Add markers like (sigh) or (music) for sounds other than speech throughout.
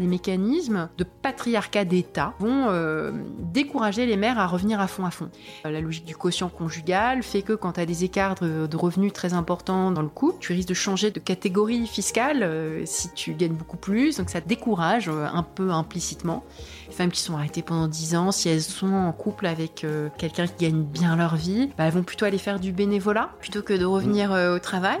Les mécanismes de patriarcat d'État vont euh, décourager les mères à revenir à fond à fond. Euh, la logique du quotient conjugal fait que quand tu as des écarts de, revenus très importants dans le couple, tu risques de changer de catégorie fiscale euh, si tu gagnes beaucoup plus, donc ça décourage un peu implicitement. Les femmes qui sont arrêtées pendant 10 ans, si elles sont en couple avec quelqu'un qui gagne bien leur vie, bah, elles vont plutôt aller faire du bénévolat plutôt que de revenir au travail.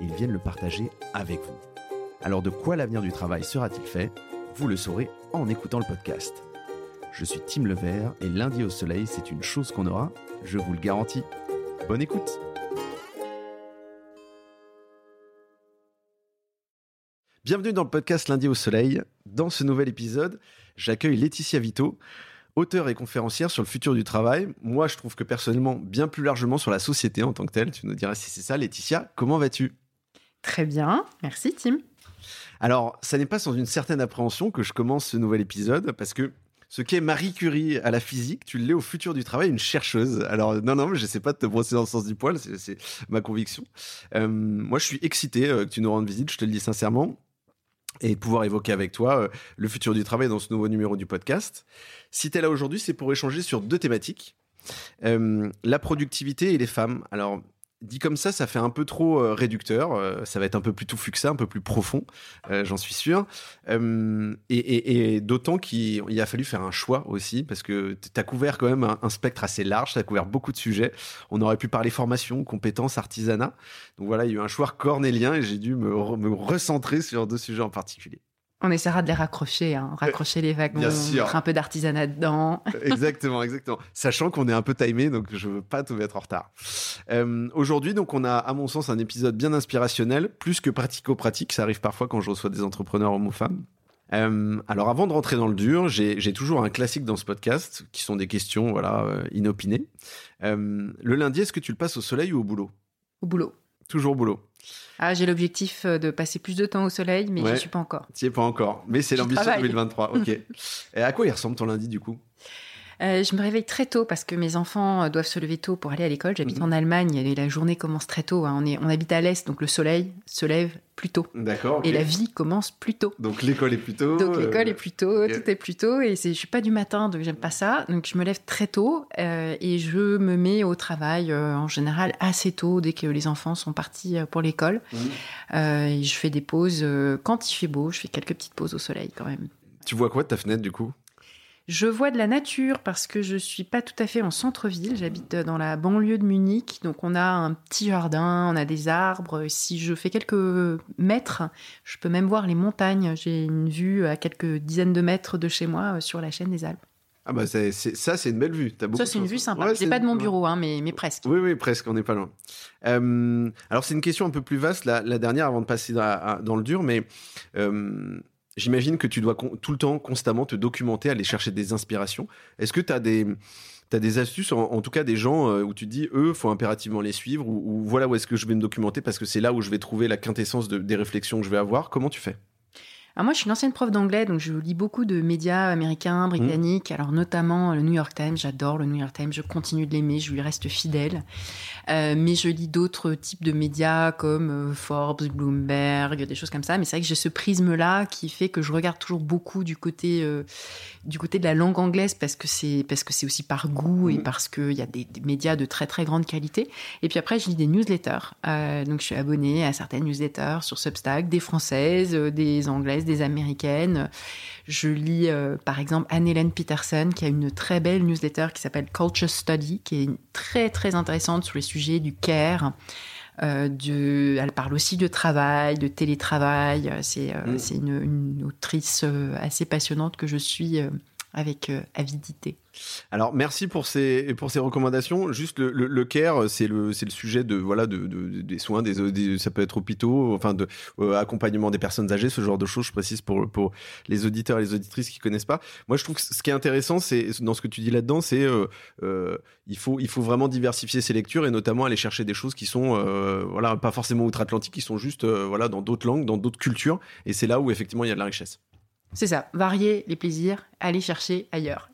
ils viennent le partager avec vous. Alors de quoi l'avenir du travail sera-t-il fait? Vous le saurez en écoutant le podcast. Je suis Tim Levert et lundi au soleil, c'est une chose qu'on aura, je vous le garantis. Bonne écoute Bienvenue dans le podcast Lundi au Soleil. Dans ce nouvel épisode, j'accueille Laetitia Vito, auteure et conférencière sur le futur du travail. Moi, je trouve que personnellement, bien plus largement sur la société en tant que telle. Tu nous diras si c'est ça. Laetitia, comment vas-tu? Très bien, merci Tim. Alors, ça n'est pas sans une certaine appréhension que je commence ce nouvel épisode, parce que ce qu'est Marie Curie à la physique, tu l'es au futur du travail, une chercheuse. Alors non, non, je sais pas de te brosser dans le sens du poil, c'est ma conviction. Euh, moi, je suis excité euh, que tu nous rendes visite, je te le dis sincèrement, et pouvoir évoquer avec toi euh, le futur du travail dans ce nouveau numéro du podcast. Si tu es là aujourd'hui, c'est pour échanger sur deux thématiques. la productivité et les femmes. Alors, dit comme ça, ça fait un peu trop euh, réducteur. Euh, ça va être un peu plus tout ça, un peu plus profond, euh, j'en suis sûr. et, d'autant qu'il a fallu faire un choix aussi, parce que tu as couvert quand même un, spectre assez large, tu as couvert beaucoup de sujets. On aurait pu parler formation, compétences, artisanat. Donc voilà, il y a eu un choix cornélien et j'ai dû me recentrer sur deux sujets en particulier. On essaiera de les raccrocher, hein. raccrocher les wagons, mettre un peu d'artisanat dedans. exactement, exactement. Sachant qu'on est un peu timé, donc je veux pas tout mettre en retard. Euh, aujourd'hui, donc, on a, à mon sens, un épisode bien inspirationnel, plus que pratico-pratique. Ça arrive parfois quand je reçois des entrepreneurs hommes ou femmes. Euh, alors, avant de rentrer dans le dur, j'ai toujours un classique dans ce podcast, qui sont des questions, voilà, euh, inopinées. le lundi, est-ce que tu le passes au soleil ou au boulot? Au boulot. Toujours au boulot. Ah, j'ai l'objectif euh, de passer plus de temps au soleil, mais je n'y suis pas encore. Tu es pas encore, mais c'est l'ambition 2023. Ok. (laughs) Et à quoi il ressemble ton lundi du coup? Euh, je me réveille très tôt parce que mes enfants euh, doivent se lever tôt pour aller à l'école. J'habite mhm. en Allemagne et la journée commence très tôt. Hein. On, est, on habite à l'est, donc le soleil se lève plus tôt. D'accord. Et la vie commence plus tôt. Donc l'école est plus tôt. Donc l'école est plus tôt, tout est plus tôt. Et je suis pas du matin, donc j'aime pas ça. Donc je me lève très tôt et je me mets au travail en général assez tôt dès que les enfants sont partis pour l'école. Mhm. je fais des pauses quand il fait beau. Je fais quelques petites pauses au soleil quand même. Tu vois quoi de ta fenêtre du coup? Je vois de la nature parce que je suis pas tout à fait en centre-ville. J'habite dans la banlieue de Munich, donc on a un petit jardin, on a des arbres. Si je fais quelques mètres, je peux même voir les montagnes. J'ai une vue à quelques dizaines de mètres de chez moi euh, sur la chaîne des Alpes. Ah bah ça c'est une belle vue. ça c'est une vue sympa. c'est pas de mon bureau, hein, mais, mais presque. Oui oui presque, on n'est pas loin. Euh, alors c'est une question un peu plus vaste, la, dernière avant de passer dans, le dur, mais euh, J'imagine que tu dois tout le temps, constamment te documenter, aller chercher des inspirations. Est-ce que tu as des, des astuces, en, tout cas des gens euh, où tu dis, eux, faut impérativement les suivre, ou, voilà où est-ce que je vais me documenter parce que c'est là où je vais trouver la quintessence des réflexions que je vais avoir. Comment tu fais? Alors moi, je suis une ancienne prof d'anglais, donc je lis beaucoup de médias américains, britanniques, alors notamment le New York Times. J'adore le New York Times, je continue de l'aimer, je lui reste fidèle. Euh, mais je lis d'autres types de médias comme euh, Forbes, Bloomberg, des choses comme ça. Mais c'est vrai que j'ai ce prisme-là qui fait que je regarde toujours beaucoup du côté euh, du côté de la langue anglaise parce que c'est parce que c'est aussi par goût et parce qu'il y a des, des, médias de très très grande qualité. Et puis après, je lis des newsletters. Euh, donc je suis abonnée à certaines newsletters sur Substack, des françaises, des anglaises des américaines. Je lis euh, par exemple Anne-Hélène Peterson qui a une très belle newsletter qui s'appelle Culture Study, qui est très très intéressante sur les sujets du care. Euh, de, elle parle aussi de travail, de télétravail. C'est euh, mm. une, une, autrice assez passionnante que je suis avec avidité. Alors merci pour ces pour ces recommandations. Juste le, le, care, c'est le le sujet de voilà de, des soins, des, ça peut être hôpitaux, enfin de accompagnement des personnes âgées, ce genre de choses. Je précise pour pour les auditeurs et les auditrices qui connaissent pas. Moi je trouve que ce qui est intéressant, c'est dans ce que tu dis là-dedans, c'est il faut il faut vraiment diversifier ses lectures et notamment aller chercher des choses qui sont voilà pas forcément outre-Atlantique, qui sont juste voilà dans d'autres langues, dans d'autres cultures. Et c'est là où effectivement il y a de la richesse. C'est ça, varier les plaisirs, aller chercher ailleurs.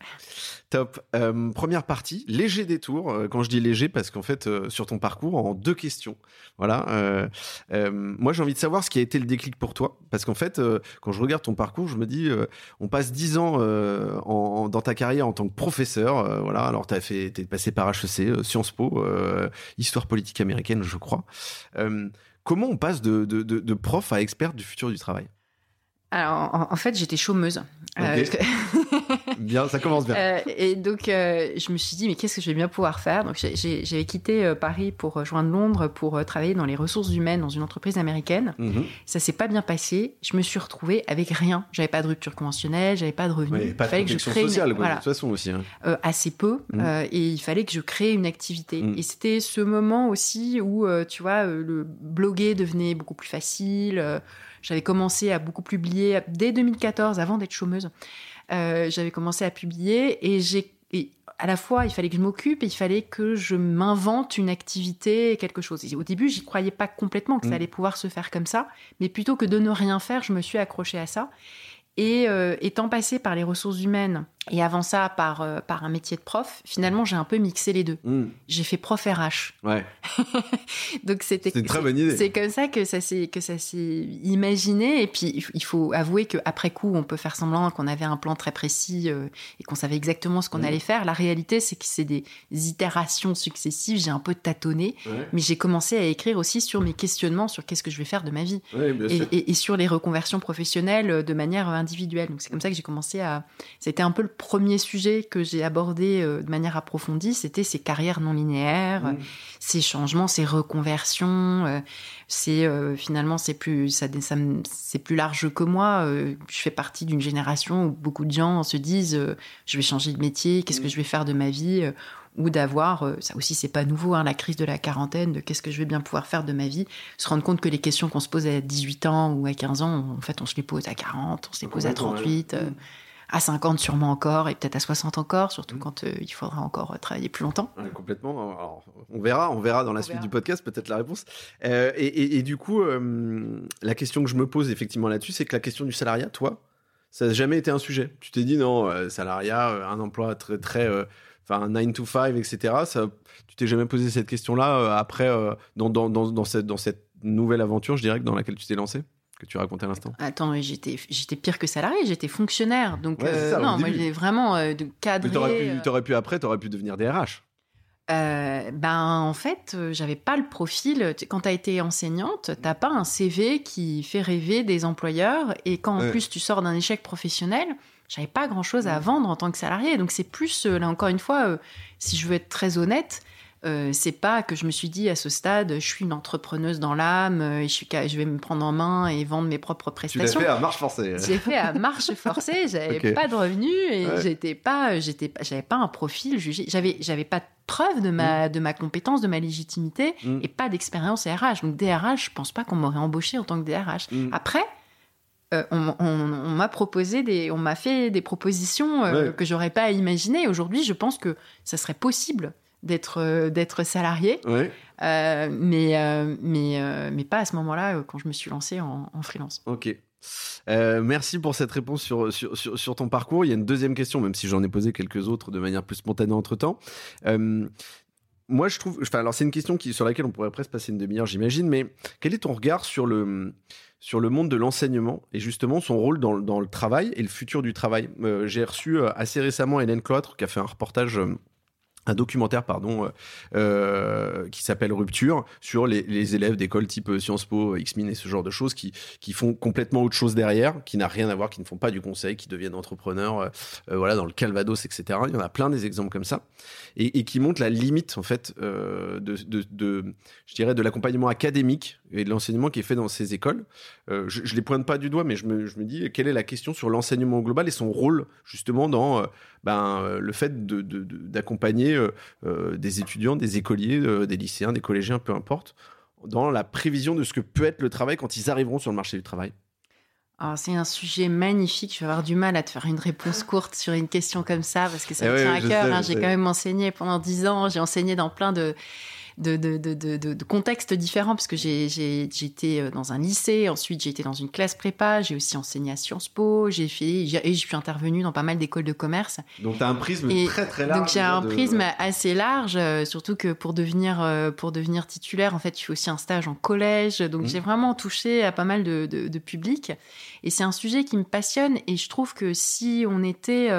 Top. Euh, première partie, léger détour. Euh, quand je dis léger, parce qu'en fait, euh, sur ton parcours, en deux questions. Voilà. moi, j'ai envie de savoir ce qui a été le déclic pour toi, parce qu'en fait, quand je regarde ton parcours, je me dis, on passe dix ans dans ta carrière en tant que professeur. voilà. Alors, fait, t'es passé par HEC, Sciences Po, histoire politique américaine, je crois. comment on passe de, de prof à expert du futur du travail? Alors, en, fait, j'étais chômeuse. Euh, (laughs) bien, ça commence bien. Euh, et donc, euh, je me suis dit, mais qu'est-ce que je vais bien pouvoir faire? Donc, j'avais quitté Paris pour rejoindre Londres pour travailler dans les ressources humaines dans une entreprise américaine. Mhm. Ça s'est pas bien passé. Je me suis retrouvée avec rien. J'avais pas de rupture conventionnelle, j'avais pas de revenus. il pas de protection sociale, de toute façon aussi. Hein. assez peu. Mhm. et il fallait que je crée une activité. Mhm. Et c'était ce moment aussi où, tu vois, le bloguer devenait beaucoup plus facile j'avais commencé à beaucoup publier dès 2014, avant d'être chômeuse. Euh, j'avais commencé à publier et j'ai à la fois, il fallait que je m'occupe et il fallait que je m'invente une activité, quelque chose. au début, j'y croyais pas complètement que ça mm. allait pouvoir se faire comme ça, mais plutôt que de ne rien faire, je me suis accrochée à ça. Et euh, étant passée par les ressources humaines et avant ça par, euh, par un métier de prof, finalement j'ai un peu mixé les deux. Hmm. J'ai fait prof RH. Ouais. (laughs) Donc c'était une très bonne idée. C'est comme ça que ça s'est que ça s'est imaginé et puis il faut avouer qu'après coup on peut faire semblant qu'on avait un plan très précis euh, et qu'on savait exactement ce qu'on hmm. allait faire. La réalité c'est que c'est des itérations successives. J'ai un peu tâtonné, mais j'ai commencé à écrire aussi sur mes questionnements sur qu'est-ce que je vais faire de ma vie et, et, sur les reconversions professionnelles de manière individuelle. Donc c'est comme ça que j'ai commencé à. C'était un peu le premier sujet que j'ai abordé euh, de manière approfondie, c'était ces carrières non linéaires, mmh. ces changements, ces reconversions. Euh, c'est euh, finalement c'est plus ça, c'est plus large que moi. je fais partie d'une génération où beaucoup de gens se disent je vais changer de métier, qu'est-ce que je vais faire de ma vie ou d'avoir, euh, ça aussi c'est pas nouveau, hein, la crise de la quarantaine, de qu'est-ce que je vais bien pouvoir faire de ma vie, se rendre compte que les questions qu'on se pose à 18 ans ou à 15 ans, en fait on se les pose à 40, on se les pose à 38, euh, à 50 sûrement encore, et peut-être à 60 encore, surtout mm. quand euh, il faudra encore travailler plus longtemps. complètement, on verra, on verra dans la suite du podcast peut-être la réponse. Et, du coup, la question que je me pose effectivement là-dessus, c'est que la question du salariat, toi, ça n'a jamais été un sujet. Tu t'es dit non, salariat, un emploi très très enfin 9 to 5, etc. Ça, tu t'es jamais posé cette question-là euh, après euh, dans, dans, dans, dans, cette, dans cette nouvelle aventure, je dirais, dans laquelle tu t'es lancé? Que tu racontais à l'instant Attends, j'étais, j'étais pire que salarié, j'étais fonctionnaire. Donc, euh, non, moi, j'ai vraiment de cadrer. Tu aurais pu, après, tu aurais pu devenir DRH. Euh, ben en fait, j'avais pas le profil. Quand tu as été enseignante, t'as pas un CV qui fait rêver des employeurs. Et quand en plus tu sors d'un échec professionnel, j'avais pas grand chose à vendre en tant que salarié. Donc c'est plus, euh, là encore une fois, euh, si je veux être très honnête, euh, c'est pas que je me suis dit à ce stade, je suis une entrepreneuse dans l'âme, et je, suis, je vais me prendre en main et vendre mes propres prestations. Tu l'as fait à marche forcée. (laughs) J'ai fait à marche forcée, j'avais pas de revenus et j'étais pas, j'étais, j'avais pas un profil jugé, j'avais, j'avais pas de preuve de ma, mm. de ma compétence, de ma légitimité mm. et pas d'expérience RH. Donc DRH, je pense pas qu'on m'aurait embauché en tant que DRH. Mm. Après, euh, on, m'a proposé des, on m'a fait des propositions euh, que j'aurais pas imaginé. Aujourd'hui, je pense que ça serait possible d'être euh, d'être salarié, mais mais mais pas à ce moment-là quand je me suis lancé en, freelance. Ok. merci pour cette réponse sur, sur, sur, ton parcours. Il y a une deuxième question, même si j'en ai posé quelques autres de manière plus spontanée entre temps. moi, je trouve. Enfin, alors, c'est une question qui, sur laquelle on pourrait presque passer une demi-heure, j'imagine, mais quel est ton regard sur le, sur le monde de l'enseignement et justement son rôle dans, le travail et le futur du travail? Euh, j'ai reçu euh, assez récemment Hélène Cloître qui a fait un reportage euh, un documentaire pardon qui s'appelle Rupture sur les, élèves d'école type Sciences Po, X-Min et ce genre de choses qui qui font complètement autre chose derrière, qui n'a rien à voir, qui ne font pas du conseil, qui deviennent entrepreneurs, voilà dans le Calvados, etc. Il y en a plein des exemples comme ça et, qui montrent la limite en fait de, de, de, je dirais de l'accompagnement académique et de l'enseignement qui est fait dans ces écoles. Euh, je, ne les pointe pas du doigt, mais je me, je me, dis quelle est la question sur l'enseignement global et son rôle justement dans euh, ben, le fait d'accompagner de, des étudiants, des écoliers, des lycéens, des collégiens, peu importe, dans la prévision de ce que peut être le travail quand ils arriveront sur le marché du travail. c'est un sujet magnifique. Je vais avoir du mal à te faire une réponse courte sur une question comme ça parce que ça me eh tient à cœur. Hein. J'ai quand même enseigné pendant dix ans. J'ai enseigné dans plein de de, de, de, de, contextes différents, parce que j'ai été euh, dans un lycée, ensuite j'ai été dans une classe prépa, j'ai aussi enseigné à Sciences Po, j'ai fait, et je suis intervenue dans pas mal d'écoles de commerce. Donc tu as un prisme très très large. Donc j'ai un prisme assez large, euh, surtout que pour devenir, euh, pour devenir titulaire, en fait, tu fais aussi un stage en collège, donc mmh. j'ai vraiment touché à pas mal de, de, publics. Et c'est un sujet qui me passionne, et je trouve que si on était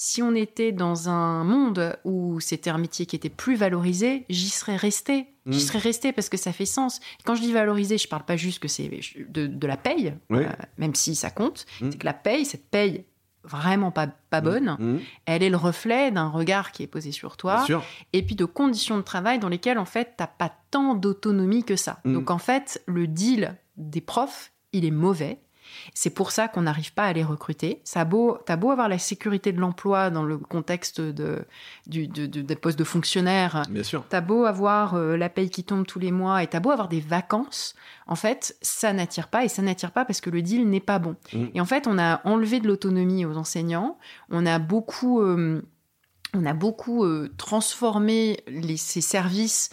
si on était dans un monde où c'était un métier qui était plus valorisé, j'y serais resté. J'y mm. serais resté parce que ça fait sens. Quand je dis valorisé, je parle pas juste que c'est de, la paye, euh, même si ça compte. Mm. C'est que la paye, cette paye vraiment pas, pas mm. bonne, elle est le reflet d'un regard qui est posé sur toi, et puis de conditions de travail dans lesquelles, en fait, t'as pas tant d'autonomie que ça. Donc, en fait, le deal des profs, il est mauvais. C'est pour ça qu'on n'arrive pas à les recruter. Ça beau, t'as beau avoir la sécurité de l'emploi dans le contexte de, des postes de fonctionnaires. Bien sûr. T'as beau avoir euh, la paye qui tombe tous les mois et t'as beau avoir des vacances. En fait, ça n'attire pas et ça n'attire pas parce que le deal n'est pas bon. Mmh. Et en fait, on a enlevé de l'autonomie aux enseignants. On a beaucoup, euh, on a beaucoup euh, transformé ces services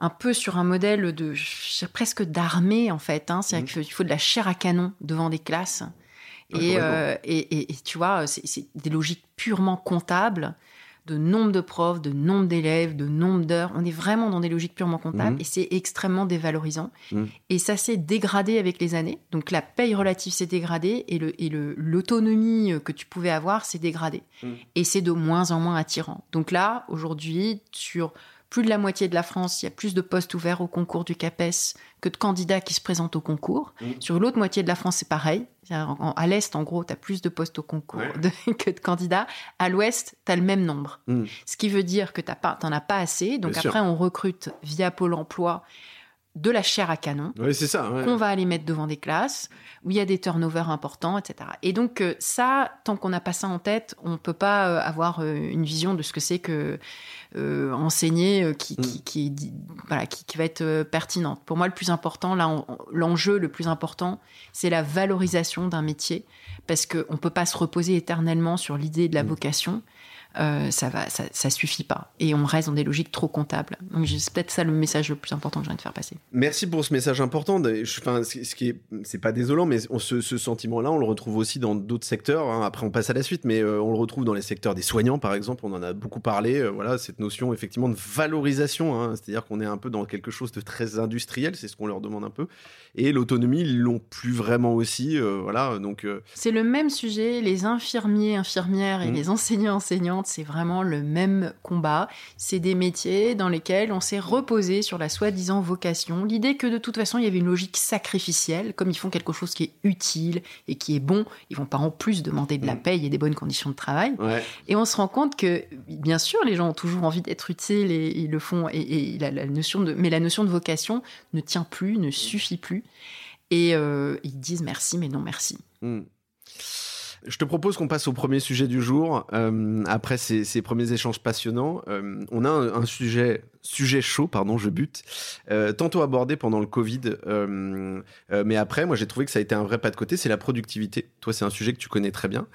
un peu sur un modèle de presque d'armée en fait. Hein. C'est-à-dire mmh. qu'il faut de la chair à canon devant des classes. Euh, et, et, tu vois, c'est des logiques purement comptables de nombre de profs, de nombre d'élèves, de nombre d'heures. On est vraiment dans des logiques purement comptables mmh. et c'est extrêmement dévalorisant. Mmh. Et ça s'est dégradé avec les années. Donc la paye relative s'est dégradée et l'autonomie le, que tu pouvais avoir s'est dégradée. Et c'est de moins en moins attirant. Donc là, aujourd'hui, sur plus de la moitié de la France, il y a plus de postes ouverts au concours du CAPES que de candidats qui se présentent au concours. Mmh. Sur l'autre moitié de la France, c'est pareil. À l'Est, en gros, tu as plus de postes au concours (laughs) que de candidats. À l'Ouest, tu as le même nombre. Mmh. Ce qui veut dire que tu n'en as pas assez. Donc après, on recrute via Pôle emploi de la chair à canon. C'est ça. Qu'on va aller mettre devant des classes où il y a des turnovers importants, etc. Et donc, euh, ça, tant qu'on n'a pas ça en tête, on ne peut pas euh, avoir euh, une vision de ce que c'est que enseigner qui, mm. qui, qui, voilà, qui, va être pertinente. Pour moi, le plus important, là, l'enjeu le plus important, c'est la valorisation d'un métier parce qu'on ne peut pas se reposer éternellement sur l'idée de la mm. vocation. Euh, ça va, ça, ça, suffit pas. Et on reste dans des logiques trop comptables. Donc c'est peut-être ça le message le plus important que je viens de faire passer. Merci pour ce message important. Enfin, ce qui est, c'est pas désolant, mais on, ce, ce sentiment-là, on le retrouve aussi dans d'autres secteurs. Hein. Après, on passe à la suite, mais euh, on le retrouve dans les secteurs des soignants, par exemple. On en a beaucoup parlé. Euh, voilà, cette notion effectivement de valorisation, hein. c'est-à-dire qu'on est un peu dans quelque chose de très industriel. C'est ce qu'on leur demande un peu. Et l'autonomie, ils l'ont plus vraiment aussi. voilà, donc. C'est le même sujet. Les infirmiers, infirmières et mmh. les enseignants, enseignantes c'est vraiment le même combat. C'est des métiers dans lesquels on s'est reposé sur la soi-disant vocation, l'idée que de toute façon il y avait une logique sacrificielle, comme ils font quelque chose qui est utile et qui est bon, ils vont pas en plus demander de la mm. paye et des bonnes conditions de travail. Et on se rend compte que, bien sûr, les gens ont toujours envie d'être utiles et ils le font, et, la, notion de, mais la notion de vocation ne tient plus, ne suffit plus. Et euh, ils disent merci, mais non merci. Mm. Je te propose qu'on passe au premier sujet du jour. Euh, après ces, premiers échanges passionnants, euh, on a un, sujet sujet chaud, pardon, je bute, euh, tantôt abordé pendant le Covid, mais après, moi j'ai trouvé que ça a été un vrai pas de côté, c'est la productivité. Toi, c'est un sujet que tu connais très bien,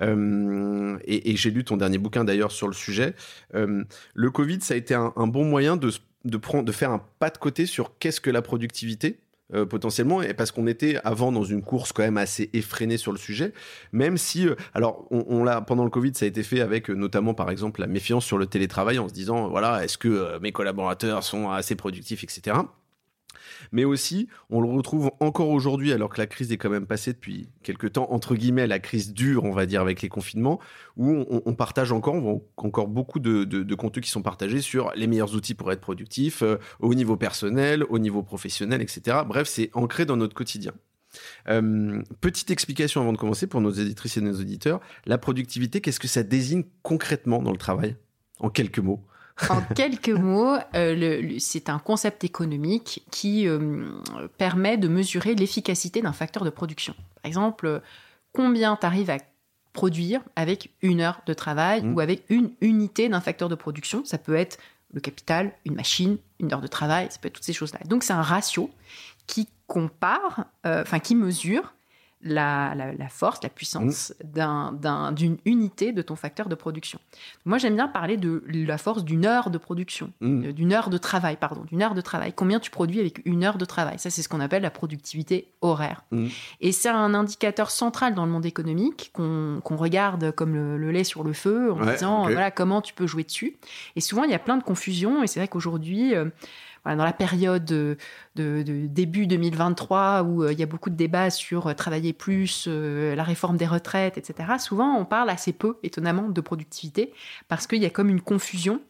et, j'ai lu ton dernier bouquin d'ailleurs sur le sujet. le Covid, ça a été un, bon moyen de, de faire un pas de côté sur qu'est-ce que la productivité euh, potentiellement, et parce qu'on était avant dans une course quand même assez effrénée sur le sujet, même si, euh, alors, on, l'a pendant le Covid, ça a été fait avec euh, notamment par exemple la méfiance sur le télétravail en se disant, voilà, est-ce que mes collaborateurs sont assez productifs, etc mais aussi on le retrouve encore aujourd'hui alors que la crise est quand même passée depuis quelques temps entre guillemets la crise dure on va dire avec les confinements où on, partage encore on encore beaucoup de, de, contenus qui sont partagés sur les meilleurs outils pour être productif euh, au niveau personnel au niveau professionnel etc bref c'est ancré dans notre quotidien. Euh, petite explication avant de commencer pour nos éditrices et nos auditeurs. La productivité qu'est-ce que ça désigne concrètement dans le travail? En quelques mots En quelques mots, euh, c'est un concept économique qui euh, permet de mesurer l'efficacité d'un facteur de production. Par exemple, combien tu arrives à produire avec une heure de travail mmh. ou avec une unité d'un facteur de production. Ça peut être le capital, une machine, une heure de travail, ça peut être toutes ces choses-là. Donc c'est un ratio qui compare, euh, enfin qui mesure la, force, la puissance mmh. d'une unité de ton facteur de production. Moi, j'aime bien parler de la force d'une heure de production, mmh. euh, d'une heure de travail, pardon, d'une heure de travail. Combien tu produis avec une heure de travail? Ça, c'est ce qu'on appelle la productivité horaire. Mmh. Et c'est un indicateur central dans le monde économique qu'on regarde comme le, lait sur le feu en disant voilà comment tu peux jouer dessus. Et souvent, il y a plein de confusions. Et c'est vrai qu'aujourd'hui, euh, dans la période de, début 2023 où euh, il y a beaucoup de débats sur euh, travailler plus, euh, la réforme des retraites, etc., souvent on parle assez peu, étonnamment, de productivité parce qu'il y a comme une confusion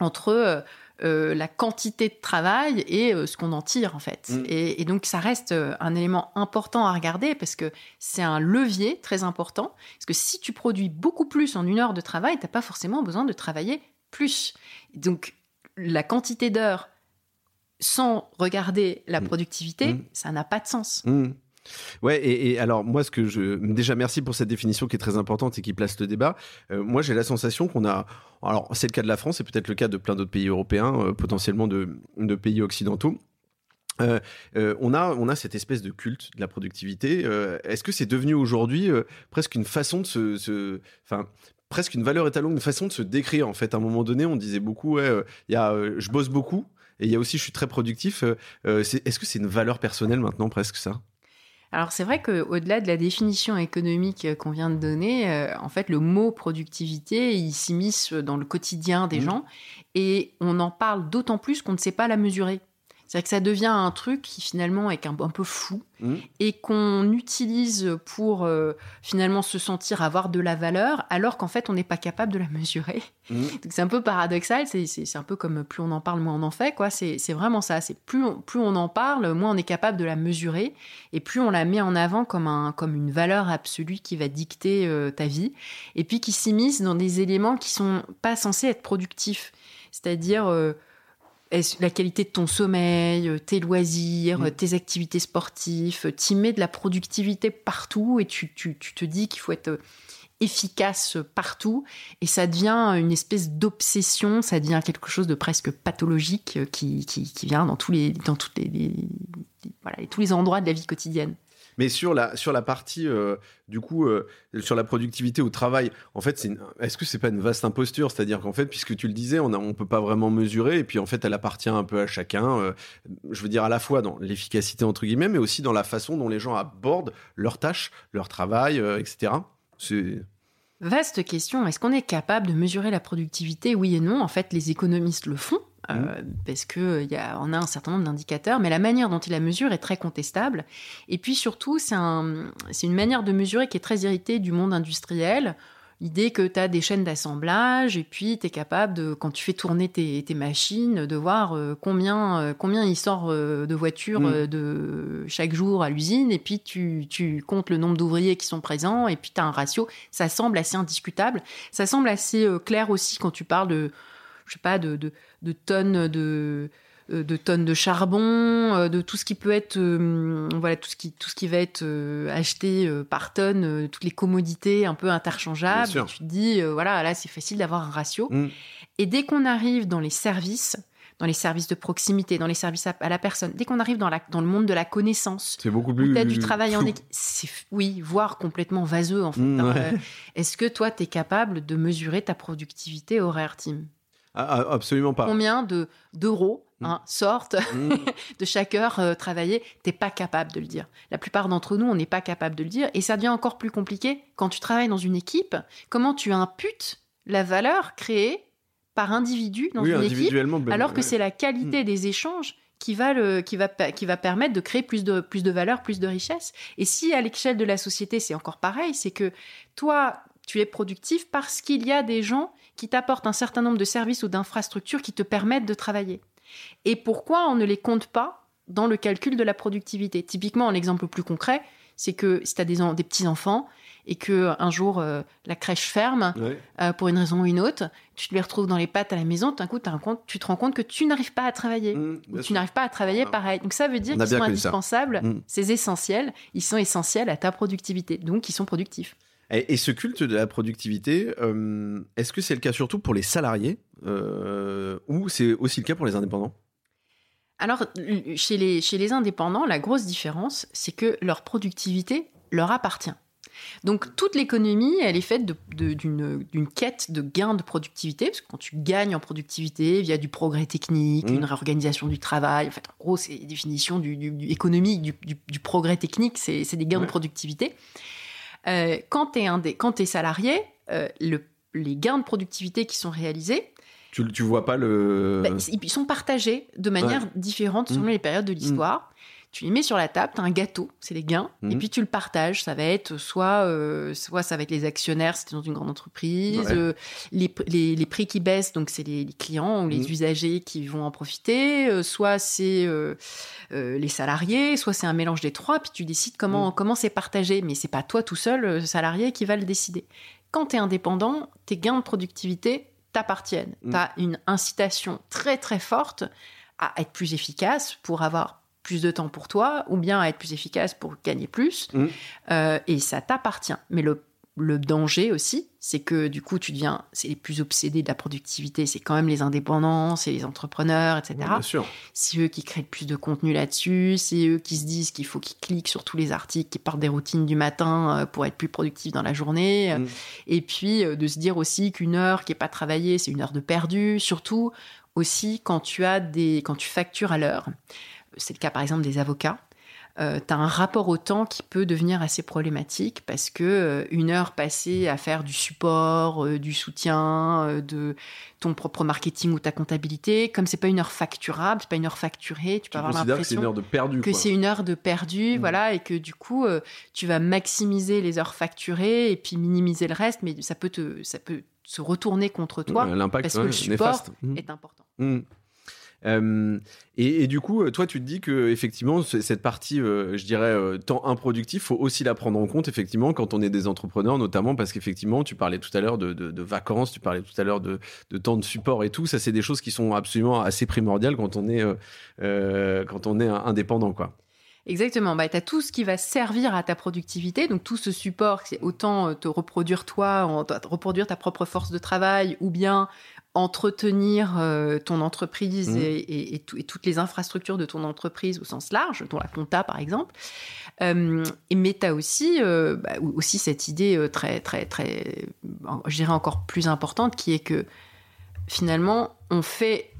entre la quantité de travail et ce qu'on en tire en fait. Mm. Et, donc ça reste un élément important à regarder parce que c'est un levier très important. Parce que si tu produis beaucoup plus en une heure de travail, tu n'as pas forcément besoin de travailler plus. Donc la quantité d'heures sans regarder la mm. productivité, mm. ça n'a pas de sens. Mm. Ouais, et, alors moi, ce que je déjà merci pour cette définition qui est très importante et qui place le débat. Euh, moi, j'ai la sensation qu'on a, alors c'est le cas de la France, c'est peut-être le cas de plein d'autres pays européens, euh, potentiellement de, pays occidentaux. Euh, on, a, on a cette espèce de culte de la productivité. Est-ce que c'est devenu aujourd'hui presque une façon de se, enfin, presque une valeur étalon, une façon de se décrire en fait? À un moment donné, on disait beaucoup, ouais, il y a, je bosse beaucoup. Et il y a aussi, je suis très productif. Euh, euh, est-ce que c'est une valeur personnelle maintenant, presque ça? Alors c'est vrai qu'au-delà de la définition économique qu'on vient de donner, euh, en fait le mot productivité, il s'immisce dans le quotidien des mmh. gens et on en parle d'autant plus qu'on ne sait pas la mesurer. C'est-à-dire que ça devient un truc qui finalement est un, peu fou mmh. et qu'on utilise pour euh, finalement se sentir avoir de la valeur alors qu'en fait on n'est pas capable de la mesurer. Mmh. (laughs) Donc c'est un peu paradoxal, c'est un peu comme plus on en parle, moins on en fait. quoi. C'est vraiment ça, c'est plus, on, plus on en parle, moins on est capable de la mesurer et plus on la met en avant comme, un, comme une valeur absolue qui va dicter euh, ta vie et puis qui s'immisce dans des éléments qui sont pas censés être productifs. C'est-à-dire... Euh, la qualité de ton sommeil, euh, tes loisirs, mm. tes activités sportives, tu mets de la productivité partout et tu, te dis qu'il faut être euh, efficace partout et ça devient une espèce d'obsession, ça devient quelque chose de presque pathologique euh, qui, vient dans tous les, dans toutes les, tous les endroits de la vie quotidienne. Mais sur la, sur la partie, euh, du coup, euh, sur la productivité au travail, en fait, est-ce que c'est pas une vaste imposture? C'est-à-dire qu'en fait, puisque tu le disais, on ne on peut pas vraiment mesurer, et puis en fait, elle appartient un peu à chacun. Euh, je veux dire, à la fois dans l'efficacité, entre guillemets, mais aussi dans la façon dont les gens abordent leurs tâches, leur travail, etc. Vaste question. Est-ce qu'on est capable de mesurer la productivité? Oui et non. En fait, les économistes le font. Euh, mmh. parce que y a, on a un certain nombre d'indicateurs, mais la manière dont il la mesure est très contestable. Et puis surtout, c'est un, une manière de mesurer qui est très héritée du monde industriel. L'idée que tu as des chaînes d'assemblage et puis tu es capable, de, quand tu fais tourner tes, tes machines, de voir euh, combien, euh, combien il sort de voitures mmh. de chaque jour à l'usine et puis tu, tu, comptes le nombre d'ouvriers qui sont présents et puis tu as un ratio. Ça semble assez indiscutable. Ça semble assez clair aussi quand tu parles de je sais pas, de, de, tonnes de euh, de tonnes de charbon, euh, de tout ce qui peut être, euh, voilà, tout ce qui, tout ce qui va être acheté par tonne, toutes les commodités un peu interchangeables. Tu te dis, voilà, là, c'est facile d'avoir un ratio. Mm. Et dès qu'on arrive dans les services, dans les services de proximité, dans les services à, la personne, dès qu'on arrive dans, la, dans le monde de la connaissance, c'est beaucoup plus. As du travail en équipe. Oui, voire complètement vaseux, en fait. Mm. Est-ce que toi, tu es capable de mesurer ta productivité horaire, Tim? Ah, ah, absolument pas. Combien de d'euros mm. hein, sortent mm. (laughs) de chaque heure euh, travaillée? T'es pas capable de le dire. La plupart d'entre nous, on n'est pas capable de le dire, et ça devient encore plus compliqué quand tu travailles dans une équipe. Comment tu imputes la valeur créée par individu dans une équipe, ben, alors que c'est la qualité mm. des échanges qui va, le, qui, va, qui va permettre de créer plus de, plus de valeur, plus de richesse? Et si à l'échelle de la société, c'est encore pareil, c'est que toi, tu es productif parce qu'il y a des gens qui t'apportent un certain nombre de services ou d'infrastructures qui te permettent de travailler. Et pourquoi on ne les compte pas dans le calcul de la productivité? Typiquement, un exemple plus concret, c'est que si tu as des, des petits-enfants et que un jour la crèche ferme pour une raison ou une autre, tu te les retrouves dans les pattes à la maison, d'un coup tu te rends compte que tu n'arrives pas à travailler, mmh, tu n'arrives pas à travailler ah. pareil. Donc ça veut dire qu'ils sont indispensables, mmh. c'est essentiel, ils sont essentiels à ta productivité, donc ils sont productifs. Et, ce culte de la productivité, est-ce que c'est le cas surtout pour les salariés ou c'est aussi le cas pour les indépendants? Alors, chez les, chez les indépendants, la grosse différence, c'est que leur productivité leur appartient. Donc toute l'économie, elle est faite d'une quête de gain de productivité, parce que quand tu gagnes en productivité via du progrès technique, mmh. une réorganisation du travail, en fait, en gros, c'est la définition du, économique, du, progrès technique, c'est des gains de productivité. Euh, quand tu es, es, salarié, euh, les gains de productivité qui sont réalisés, tu, tu vois pas le. Bah, ils sont partagés de manière différente selon mmh. les périodes de l'histoire. Tu les mets sur la table, tu as un gâteau, c'est les gains, et mmh. puis tu le partages. Ça va être soit, euh, soit ça va être les actionnaires, c'est dans une grande entreprise, euh, les, les, prix qui baissent, donc c'est les, clients ou les mmh. usagers qui vont en profiter, euh, soit c'est les salariés, soit c'est un mélange des trois, puis tu décides comment comment c'est partagé. Mais c'est pas toi tout seul, salarié, qui va le décider. Quand tu es indépendant, tes gains de productivité, t'appartiennent. Tu as une incitation très très forte à être plus efficace pour avoir plus de temps pour toi ou bien à être plus efficace pour gagner plus. Mm. Euh, et ça t'appartient. Mais le le danger aussi, c'est que du coup, tu deviens, c'est les plus obsédés de la productivité, c'est quand même les indépendants, c'est les entrepreneurs, etc. bien sûr. C'est eux qui créent le plus de contenu là-dessus, c'est eux qui se disent qu'il faut qu'ils cliquent sur tous les articles, qui partent des routines du matin euh, pour être plus productifs dans la journée. Mm. Et puis, euh, de se dire aussi qu'une heure qui n'est pas travaillée, c'est une heure de perdu, surtout aussi quand tu as des, quand tu factures à l'heure. C'est le cas par exemple des avocats euh, tu as un rapport au temps qui peut devenir assez problématique parce que euh, une heure passée à faire du support, euh, du soutien, de ton propre marketing ou ta comptabilité, comme c'est pas une heure facturable, c'est pas une heure facturée, tu peux avoir l'impression que c'est une heure de perdu, que c'est une heure de perdu, mmh. voilà, et que du coup tu vas maximiser les heures facturées et puis minimiser le reste, mais ça peut te, ça peut se retourner contre toi parce que le support mmh. est important. Mmh. Euh, et, du coup, toi, tu te dis que effectivement, cette partie, euh, je dirais, euh, temps improductif, faut aussi la prendre en compte, effectivement, quand on est des entrepreneurs, notamment parce qu'effectivement, tu parlais tout à l'heure de, vacances, tu parlais tout à l'heure de, temps de support et tout. Ça, c'est des choses qui sont absolument assez primordiales quand on est, quand on est indépendant, quoi. Exactement. Bah, tu as tout ce qui va servir à ta productivité. Donc, tout ce support, autant te reproduire toi, reproduire ta propre force de travail ou bien entretenir euh, ton entreprise mmh. et, toutes les infrastructures de ton entreprise au sens large, dont la compta par exemple. Euh, mais tu as aussi, euh, bah, aussi cette idée très, très, très, je dirais encore plus importante, qui est que finalement, on fait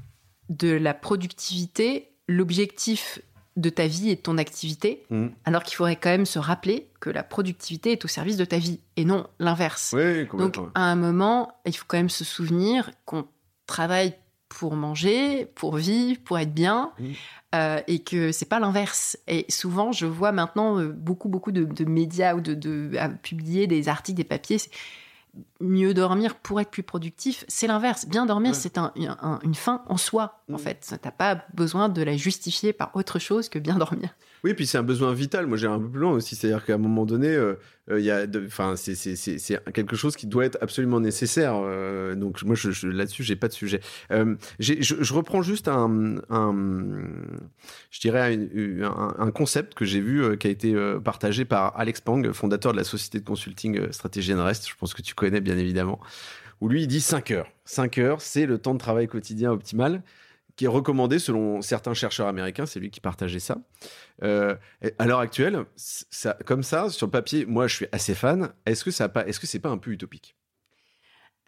de la productivité l'objectif de ta vie et de ton activité, mmh. alors qu'il faudrait quand même se rappeler que la productivité est au service de ta vie et non l'inverse. Donc à un moment, il faut quand même se souvenir qu'on travaille pour manger, pour vivre, pour être bien, mmh. euh, et que c'est pas l'inverse. Et souvent, je vois maintenant euh, beaucoup, beaucoup de, médias ou de, publier des articles, des papiers mieux dormir pour être plus productif, c'est l'inverse. Bien dormir, c'est une fin en soi, en fait. Tu n'as pas besoin de la justifier par autre chose que bien dormir. Oui, puis c'est un besoin vital. Moi, j'ai un peu plus loin aussi. C'est-à-dire qu'à un moment donné, euh, euh, il y a, c'est quelque chose qui doit être absolument nécessaire. Euh, donc, moi, je, je, là-dessus, j'ai pas de sujet. Je, reprends juste un, je dirais, un concept que j'ai vu qui a été partagé par Alex Pang, fondateur de la société de consulting Stratégie Rest. Je pense que tu connais bien évidemment. Où lui, il dit 5 heures. 5 heures, c'est le temps de travail quotidien optimal qui est recommandé selon certains chercheurs américains. C'est lui qui partageait ça. Euh, à l'heure actuelle, ça, comme ça, sur le papier, moi, je suis assez fan. Est-ce que ça pas, est-ce que c'est pas un peu utopique?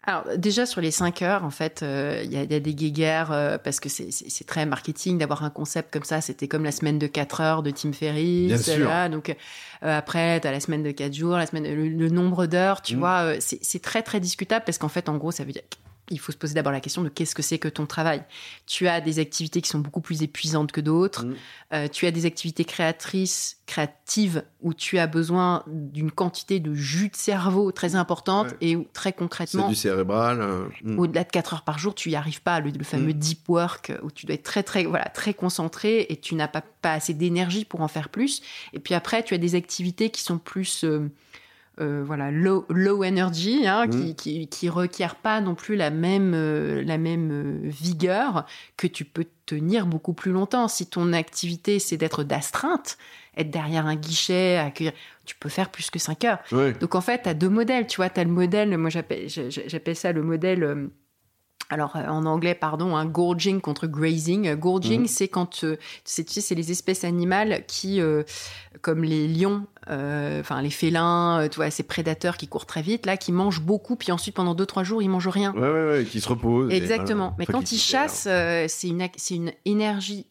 Alors déjà sur les 5 heures, en fait, euh, il y, a des guéguerres euh, parce que c'est très marketing d'avoir un concept comme ça. C'était comme la semaine de 4 heures de Tim Ferriss. Bien sûr. donc après, tu as la semaine de 4 jours, la semaine, le, nombre d'heures, tu mm. vois, c'est très très discutable parce qu'en fait, en gros, ça veut dire il faut se poser d'abord la question de qu'est-ce que c'est que ton travail. Tu as des activités qui sont beaucoup plus épuisantes que d'autres. Mm. Euh, tu as des activités créatrices, créatives, où tu as besoin d'une quantité de jus de cerveau très importante et où, très concrètement. C'est du cérébral. Euh, mm. Au-delà de 4 heures par jour, tu n'y arrives pas. Le, fameux mm. deep work, où tu dois être très, très, voilà, très concentré et tu n'as pas, pas assez d'énergie pour en faire plus. Et puis après, tu as des activités qui sont plus. Euh, voilà, low, low energy, hein, Mm. qui, qui, qui requiert pas non plus la même, euh, la même euh, vigueur, que tu peux tenir beaucoup plus longtemps. Si ton activité, c'est d'être d'astreinte, être derrière un guichet, accueillir, tu peux faire plus que 5 heures. Ouais. Donc en fait, tu as deux modèles. Tu vois, tu as le modèle, moi j'appelle j'a- j'appelle ça le modèle. Alors euh, en anglais, pardon, un gorging contre grazing. Euh, Gorging, Mhm. c'est quand euh, c'est tu sais, c'est les espèces animales qui, euh, comme les lions, euh, enfin les félins, tu vois, ces prédateurs qui courent très vite, là, qui mangent beaucoup, puis ensuite pendant 2-3 jours, ils mangent rien. Ouais, ouais, ouais, qui se repose. et Exactement. Mais quand ils chassent, c'est une, c'est une énergie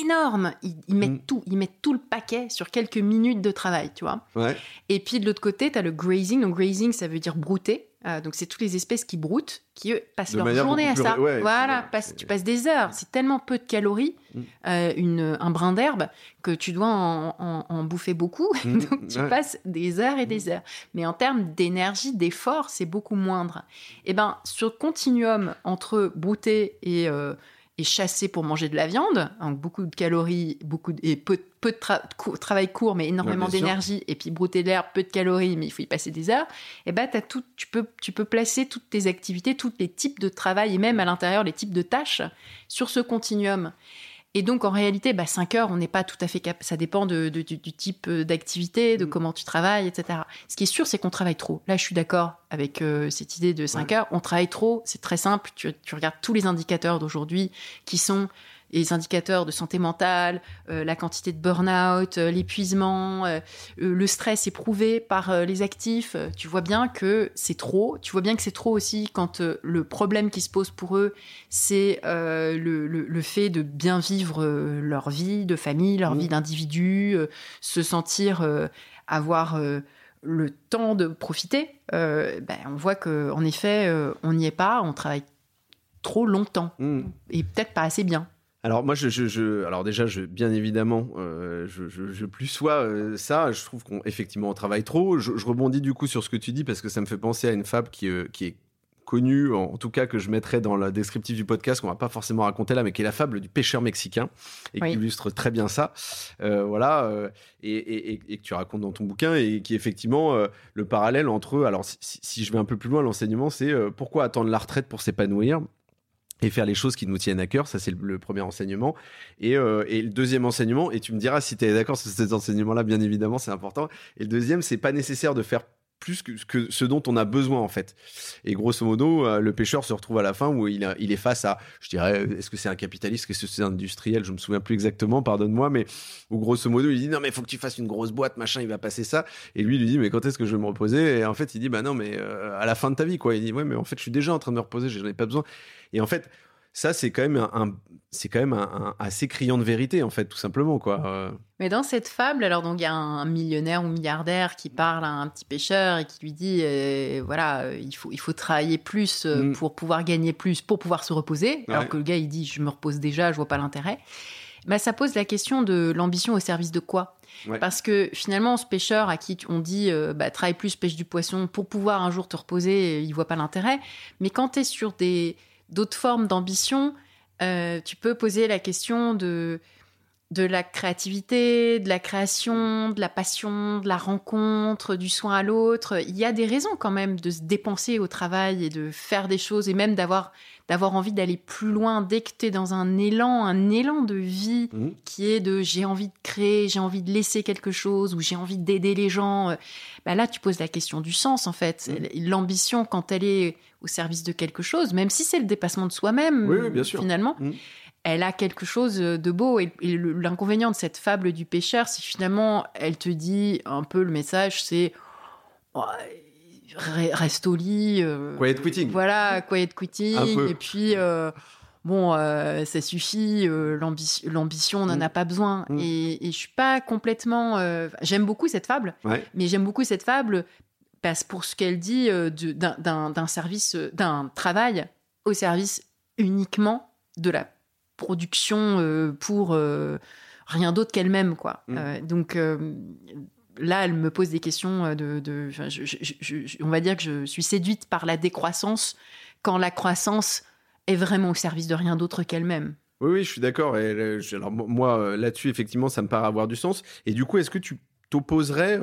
énorme. Ils, ils mettent Mm. tout, ils mettent tout le paquet sur quelques minutes de travail, tu vois. Ouais. Et puis de l'autre côté, tu as le grazing. Donc grazing, ça veut dire brouter. Euh, donc c'est toutes les espèces qui broutent, qui eux, passent De leur journée à ça. plus- ouais, voilà, passe- tu passes des heures. C'est tellement peu de calories, Mm. euh, une, un brin d'herbe, que tu dois en, en- en bouffer beaucoup. (laughs) Mm, donc tu ouais. passes des heures et des heures. Mais en termes d'énergie, d'effort, c'est beaucoup moindre. Et ben sur le continuum entre brouter et, euh, et chasser pour manger de la viande, donc beaucoup de calories, beaucoup de- et peu, peu de tra- travail court, mais énormément Ouais, d'énergie, et puis brouter de l'herbe, peu de calories, mais il faut y passer des heures. Et ben t'as tout, tu peux, tu peux placer toutes tes activités, tous les types de travail et même à l'intérieur les types de tâches sur ce continuum. Et donc, en réalité, bah, 5 heures, on n'est pas tout à fait capable. Ça dépend de, de- du, du type euh, d'activité, de Mm. comment tu travailles, etc. Ce qui est sûr, c'est qu'on travaille trop. Là, je suis d'accord avec euh, cette idée de 5 Ouais. heures. On travaille trop, c'est très simple. Tu, tu regardes tous les indicateurs d'aujourd'hui qui sont les indicateurs de santé mentale, euh, la quantité de burn-out, euh, l'épuisement, euh, le stress éprouvé par les actifs. Tu vois bien que c'est trop. Tu vois bien que c'est trop aussi quand le problème qui se pose pour eux, c'est le, le- le fait de bien vivre leur vie de famille, leur Mhm. vie d'individu, se sentir avoir le temps de profiter. Euh, ben, on voit que en effet, euh, on n'y est pas. On travaille trop longtemps Mm. et peut-être pas assez bien. Alors moi, je, je, je- alors déjà, je, bien évidemment, euh, je, je, je plus sois euh, ça. Je trouve qu'on effectivement on travaille trop. Je, je rebondis du coup sur ce que tu dis parce que ça me fait penser à une fable qui, euh, qui est connue, en, en tout cas que je mettrai dans le descriptif du podcast, qu'on va pas forcément raconter là, mais qui est la fable du pêcheur mexicain et Oui. qui illustre très bien ça. Voilà, et, et, et- et que tu racontes dans ton bouquin et qui est effectivement le parallèle entre. Alors si, si- je vais un peu plus loin, l'enseignement, c'est pourquoi attendre la retraite pour s'épanouir? Et faire les choses qui nous tiennent à cœur. Ça, c'est le, premier enseignement. Et, euh, et le deuxième enseignement, et tu me diras si tu es d'accord sur cet enseignement-là, bien évidemment, c'est important. Et le deuxième, c'est pas nécessaire de faire plus que, ce dont on a besoin, en fait. Et grosso modo, euh, le pêcheur se retrouve à la fin où il est face à, je dirais, est-ce que c'est un capitaliste, est-ce que c'est un industriel, je me souviens plus exactement, pardonne-moi, mais où grosso modo, il dit non, mais il faut que tu fasses une grosse boîte, machin, il va passer ça. Et lui, il lui dit, mais quand est-ce que je vais me reposer? Et en fait, il dit, bah non, mais euh, à la fin de ta vie, quoi. Il dit, ouais, mais en fait, je suis déjà en train de me reposer, j'en ai pas besoin. Et en fait, ça, c'est quand même un, un- c'est quand même un, un assez criant de vérité, en fait, tout simplement, quoi. Euh, Mais dans cette fable, alors donc il y a un millionnaire ou milliardaire qui parle à un petit pêcheur et qui lui dit euh, voilà euh, il faut il faut travailler plus euh, Mm. pour pouvoir gagner plus pour pouvoir se reposer alors Ouais. que le gars il dit je me repose déjà je vois pas l'intérêt. Bah, ça pose la question de l'ambition au service de quoi? Ouais. Parce que finalement, ce pêcheur à qui on dit euh, bah, travaille plus, pêche du poisson pour pouvoir un jour te reposer, il voit pas l'intérêt. Mais quand tu es sur des d'autres formes d'ambition, euh, tu peux poser la question de de la créativité, de la création, de la passion, de la rencontre, du soin à l'autre. Il y a des raisons quand même de se dépenser au travail et de faire des choses et même d'avoir d'avoir envie d'aller plus loin dès que tu es dans un élan, un élan de vie Mhm. qui est de j'ai envie de créer, j'ai envie de laisser quelque chose ou j'ai envie d'aider les gens. euh, Bah là, tu poses la question du sens en fait. Mhm. L'ambition quand elle est au service de quelque chose, même si c'est le dépassement de soi-même, Oui, oui, bien sûr. finalement, Mhm. elle a quelque chose de beau. Et, l'inconvénient de cette fable du pêcheur, c'est finalement, elle te dit un peu le message, c'est oh, re- reste au lit. euh, Quiet quitting. Voilà, quiet quitting. Et puis, euh, bon, euh, ça suffit. euh, l'ambi- L'ambition, on n'en Mm. a pas besoin. Mm. Et, et je suis pas complètement. euh, J'aime beaucoup cette fable, Ouais. mais j'aime beaucoup cette fable parce pour ce qu'elle dit euh, d'un- service, euh, d'un travail au service uniquement de la production euh, pour rien d'autre qu'elle-même, quoi. Mm. Donc là, elle me pose des questions de, je- je- on va dire que je suis séduite par la décroissance quand la croissance est vraiment au service de rien d'autre qu'elle-même. Oui, oui, je suis d'accord. Alors mo- moi, là-dessus, effectivement, ça me paraît avoir du sens. Et du coup, est-ce que tu, t'opposerais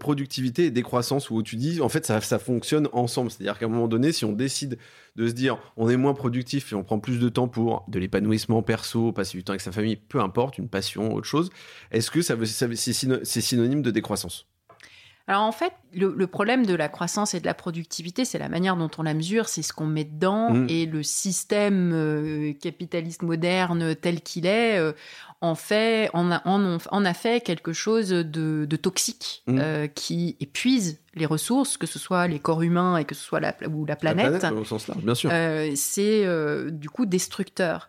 productivité et décroissance où tu dis en fait ça, ça fonctionne ensemble. C'est-à-dire qu'à un moment donné, si on décide de se dire on est moins productif et on prend plus de temps pour de l'épanouissement perso, passer du temps avec sa famille, peu importe, une passion, autre chose, est-ce que ça, veut, c'est synonyme de décroissance? Alors en fait, le, problème de la croissance et de la productivité, c'est la manière dont on la mesure, c'est ce qu'on met dedans mmh. et le système euh, capitaliste moderne tel qu'il est. Euh, en fait, on a, a fait quelque chose de, toxique mmh. euh, qui épuise les ressources, que ce soit les corps humains et que ce soit la, ou la planète. au sens large, bien sûr. c'est du coup destructeur.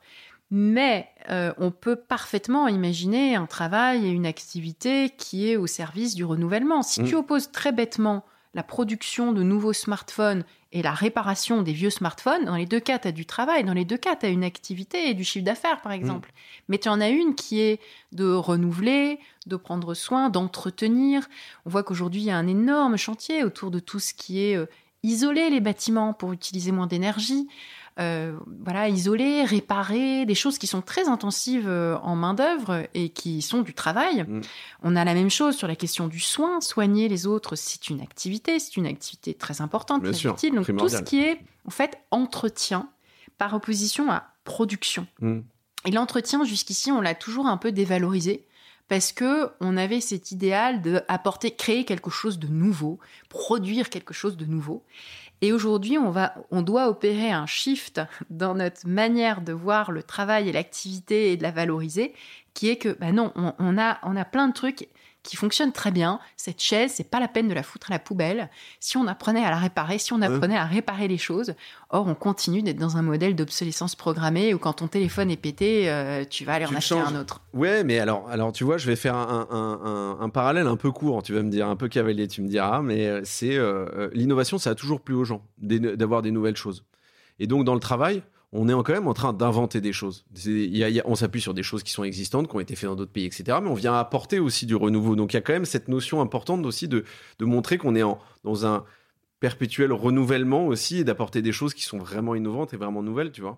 Mais euh, on peut parfaitement imaginer un travail et une activité qui est au service du renouvellement. Si mm. tu opposes très bêtement la production de nouveaux smartphones et la réparation des vieux smartphones, dans les deux cas, tu as du travail, dans les deux cas, tu as une activité et du chiffre d'affaires, par exemple. Mm. Mais tu en as une qui est de renouveler, de prendre soin, d'entretenir. On voit qu'aujourd'hui, il y a un énorme chantier autour de tout ce qui est euh, isoler les bâtiments pour utiliser moins d'énergie. Euh, voilà, isoler, réparer, des choses qui sont très intensives euh, en main-d'œuvre et qui sont du travail. Mm. On a la même chose sur la question du soin. Soigner les autres, c'est une activité, c'est une activité très importante, très utile. Donc tout ce qui est, en fait, entretien par opposition à production. Mm. Et l'entretien, jusqu'ici, on l'a toujours un peu dévalorisé parce que on avait cet idéal de apporter, créer quelque chose de nouveau, produire quelque chose de nouveau. Et aujourd'hui, on, va, on doit opérer un shift dans notre manière de voir le travail et l'activité et de la valoriser, qui est que, bah non, on, a, on a plein de trucs qui fonctionnent très bien. Cette chaise, c'est pas la peine de la foutre à la poubelle. Si on apprenait à la réparer, si on apprenait à réparer les choses. Or, on continue d'être dans un modèle d'obsolescence programmée où quand ton téléphone est pété, euh, tu vas aller en acheter un autre. Ouais, mais alors, alors tu vois, je vais faire un, un, parallèle un peu court. Tu vas me dire un peu cavalier, tu me diras, mais euh, c'est euh, l'innovation, ça a toujours plu aux gens d'avoir des nouvelles choses. Et donc, dans le travail, on est quand même en train d'inventer des choses. on s'appuie sur des choses qui sont existantes, qui ont été faites dans d'autres pays, etc. Mais on vient apporter aussi du renouveau. Donc il y a quand même cette notion importante aussi de, montrer qu'on est dans un perpétuel renouvellement aussi et d'apporter des choses qui sont vraiment innovantes et vraiment nouvelles, tu vois.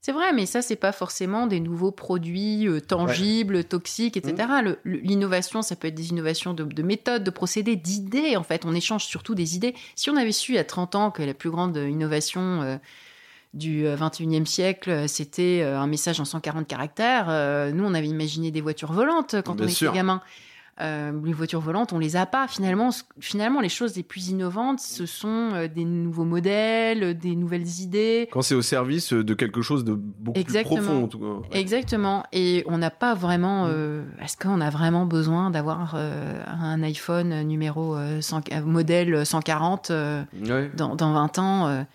C'est vrai, mais ça, c'est pas forcément des nouveaux produits euh, tangibles, toxiques, etc. Mmh. L'innovation, ça peut être des innovations de, de méthodes, de procédés, d'idées. En fait, on échange surtout des idées. Si on avait su il y a 30 ans que la plus grande innovation euh, du 21e euh, siècle, euh, c'était euh, un message en 140 caractères. Nous, on avait imaginé des voitures volantes quand on était gamin. les voitures volantes, on les a pas. Finalement, finalement, les choses les plus innovantes, ce sont des nouveaux modèles, des nouvelles idées. Quand c'est au service de quelque chose de beaucoup plus profond, en tout cas. Exactement. Et on n'a pas vraiment. Est-ce qu'on a vraiment besoin d'avoir un iPhone numéro modèle 140 dans, dans, 20 ans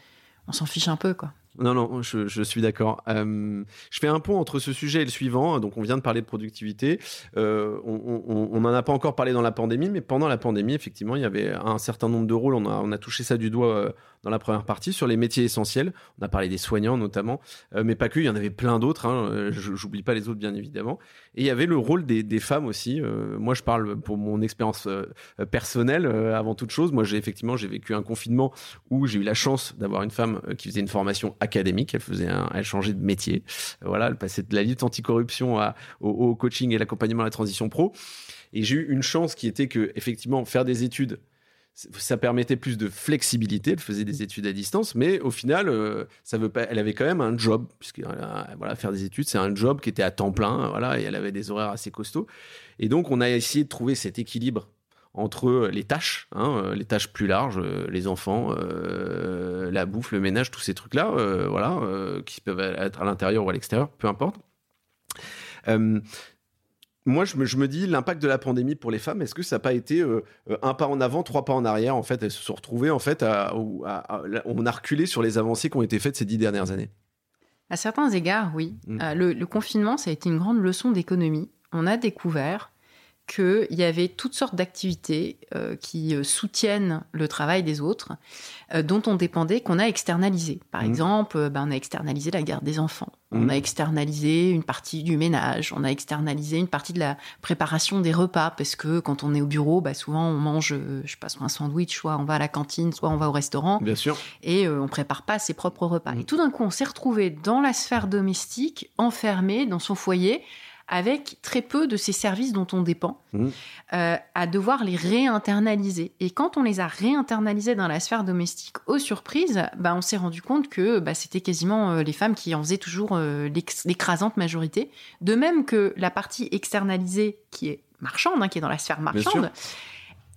On s'en fiche un peu, quoi. Non, non, je, suis d'accord. Euh, je fais un pont entre ce sujet et le suivant. Donc, on vient de parler de productivité. Euh, on n'en a pas encore parlé dans la pandémie, mais pendant la pandémie, effectivement, il y avait un certain nombre de rôles. On a, on a touché ça du doigt euh, dans la première partie sur les métiers essentiels. On a parlé des soignants notamment, euh, mais pas que. Il y en avait plein d'autres. Hein. Euh, j'oublie pas les autres bien évidemment. Et il y avait le rôle des, femmes aussi. Euh, moi, je parle pour mon expérience personnelle avant toute chose. Moi, j'ai effectivement j'ai vécu un confinement où j'ai eu la chance d'avoir une femme qui faisait une formation académique. Elle faisait, un, elle changeait de métier. Voilà, elle passait de la lutte anticorruption au, au coaching et l'accompagnement à la transition pro. Et j'ai eu une chance qui était que effectivement faire des études ça permettait plus de flexibilité. Elle faisait des études à distance, mais au final, euh, ça veut pas. Elle avait quand même un job, puisque euh, voilà, faire des études, c'est un job qui était à temps plein, voilà, et elle avait des horaires assez costauds. Et donc, on a essayé de trouver cet équilibre entre les tâches, hein, euh, les tâches plus larges, les enfants, la bouffe, le ménage, tous ces trucs-là, voilà, qui peuvent être à l'intérieur ou à l'extérieur, peu importe moi, je me, dis, l'impact de la pandémie pour les femmes, est-ce que ça n'a pas été euh, un pas en avant, trois pas en arrière En fait, elles se sont retrouvées, en fait, à, on a reculé sur les avancées qui ont été faites ces dix dernières années. À certains égards, oui. Mm. Euh, le, confinement, ça a été une grande leçon d'économie. On a découvert qu'il y avait toutes sortes d'activités euh, qui euh, soutiennent le travail des autres, euh, dont on dépendait, qu'on a externalisé. Par mmh. exemple, ben, on a externalisé la garde des enfants, on mmh. a externalisé une partie du ménage, on a externalisé une partie de la préparation des repas, parce que quand on est au bureau, bah, souvent on mange, je sais pas, soit un sandwich, soit on va à la cantine, soit on va au restaurant. Bien sûr. Et on prépare pas ses propres repas. Mmh. Et tout d'un coup, on s'est retrouvé dans la sphère domestique, enfermé dans son foyer, avec très peu de ces services dont on dépend, Mmh. euh, à devoir les réinternaliser. Et quand on les a réinternalisés dans la sphère domestique, aux surprises, bah, on s'est rendu compte que bah, c'était quasiment euh, les femmes qui en faisaient toujours euh, l'écrasante majorité. De même que la partie externalisée, qui est marchande, hein, qui est dans la sphère marchande,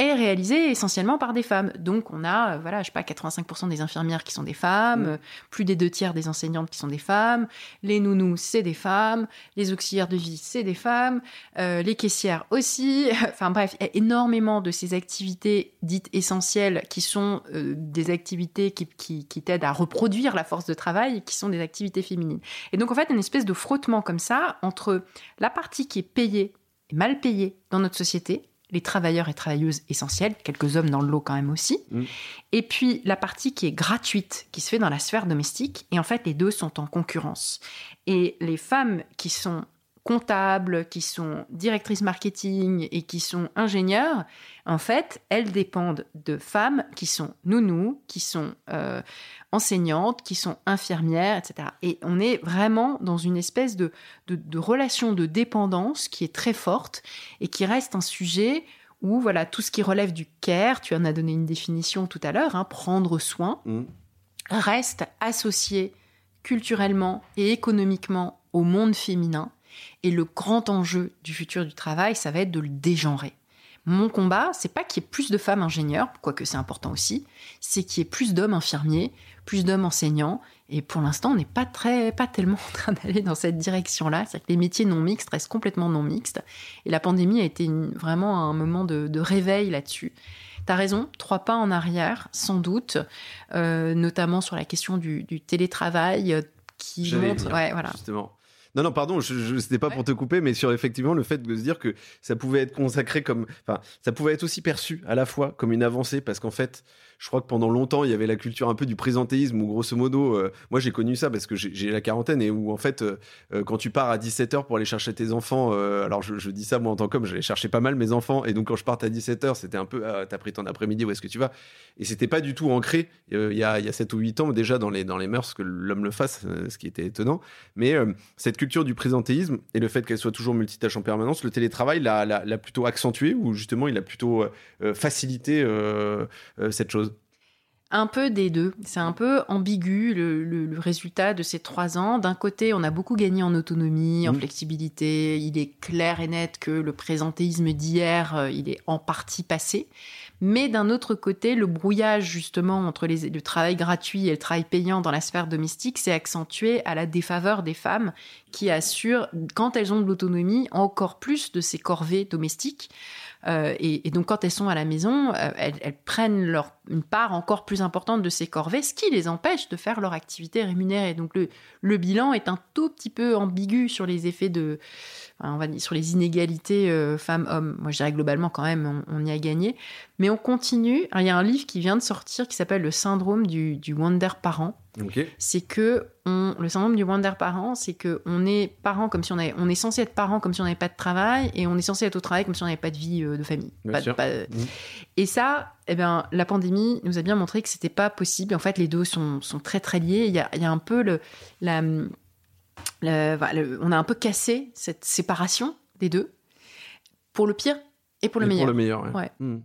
est réalisée essentiellement par des femmes. Donc on a, euh, voilà, je sais pas, 85% des infirmières qui sont des femmes, Mm. euh, plus des deux tiers des enseignantes qui sont des femmes, les nounous, c'est des femmes, les auxiliaires de vie, c'est des femmes, euh, les caissières aussi. (laughs) Enfin bref, il y a énormément de ces activités dites essentielles qui sont euh, des activités qui, qui, qui t'aident à reproduire la force de travail et qui sont des activités féminines. Et donc en fait, une espèce de frottement comme ça entre la partie qui est payée et mal payée dans notre société, les travailleurs et travailleuses essentiels, quelques hommes dans le lot quand même aussi, Mm. et puis la partie qui est gratuite, qui se fait dans la sphère domestique, et en fait les deux sont en concurrence. Et les femmes qui sont comptables, qui sont directrices marketing et qui sont ingénieurs, en fait, elles dépendent de femmes qui sont nounous, qui sont euh, enseignantes, qui sont infirmières, etc. Et on est vraiment dans une espèce de, de, de relation de dépendance qui est très forte et qui reste un sujet où voilà tout ce qui relève du care, tu en as donné une définition tout à l'heure, hein, prendre soin, Mmh. reste associé culturellement et économiquement au monde féminin. Et le grand enjeu du futur du travail, ça va être de le dégenrer. Mon combat, c'est pas qu'il y ait plus de femmes ingénieurs, quoique c'est important aussi, c'est qu'il y ait plus d'hommes infirmiers, plus d'hommes enseignants. Et pour l'instant, on n'est pas très, pas tellement en train d'aller dans cette direction-là. C'est-à-dire que les métiers non mixtes restent complètement non mixtes. Et la pandémie a été une- vraiment un moment de, de réveil là-dessus. T'as raison, trois pas en arrière, sans doute, euh, notamment sur la question du, du télétravail euh, qui montre. Ouais, voilà. Justement. Non, non, pardon, je, je, c'était pas Ouais. pour te couper, mais sur effectivement le fait de se dire que ça pouvait être consacré comme. Enfin, ça pouvait être aussi perçu à la fois comme une avancée, parce qu'en fait, je crois que pendant longtemps, il y avait la culture un peu du présentéisme, où grosso modo, euh, moi j'ai connu ça parce que j'ai la quarantaine, et où en fait, euh, euh, quand tu pars à 17h pour aller chercher tes enfants, alors je, dis ça moi en tant qu'homme, j'allais chercher pas mal mes enfants, et donc quand je parte à 17h, c'était un peu, ah, t'as pris ton après-midi, où est-ce que tu vas? Et c'était pas du tout ancré, il y, a, il y a 7 ou 8 ans déjà dans les, dans les mœurs que l'homme le fasse, ce qui était étonnant. Mais cette culture du présentéisme et le fait qu'elle soit toujours multitâche en permanence, le télétravail l'a, plutôt accentué ou justement il a plutôt facilité cette chose? Un peu des deux. C'est un peu ambigu le, le- le résultat de ces trois ans. D'un côté, on a beaucoup gagné en autonomie, en Mhm. flexibilité. Il est clair et net que le présentéisme d'hier, euh, il est en partie passé. Mais d'un autre côté, le brouillage justement entre les- le travail gratuit et le travail payant dans la sphère domestique s'est accentué à la défaveur des femmes qui assurent, quand elles ont de l'autonomie, encore plus de ces corvées domestiques. Euh, et, et donc, quand elles sont à la maison, euh, elles, elles prennent leur, une part encore plus importante de ces corvées, ce qui les empêche de faire leur activité rémunérée. Donc, le, le bilan est un tout petit peu ambigu sur les effets de, on va dire, sur les inégalités euh, femmes-hommes. Moi, je dirais globalement, quand même, on, on y a gagné. Mais on continue. Alors, il y a un livre qui vient de sortir qui s'appelle Le syndrome du, du Wonder Parent c'est que on, le syndrome du wonder parent, c'est que on est parent comme si on avait, on est censé être parent comme si on n'avait pas de travail et on est censé être au travail comme si on n'avait pas de vie euh, de famille. Pas Mhm. Et ça, eh ben, la pandémie nous a bien montré que c'était pas possible. En fait, les deux sont, sont très très liés. Il y a, il y a un peu le, la, le- voilà, le- on a un peu cassé cette séparation des deux pour le pire et pour le Et meilleur. Pour le meilleur. ouais. Ouais. Hmm.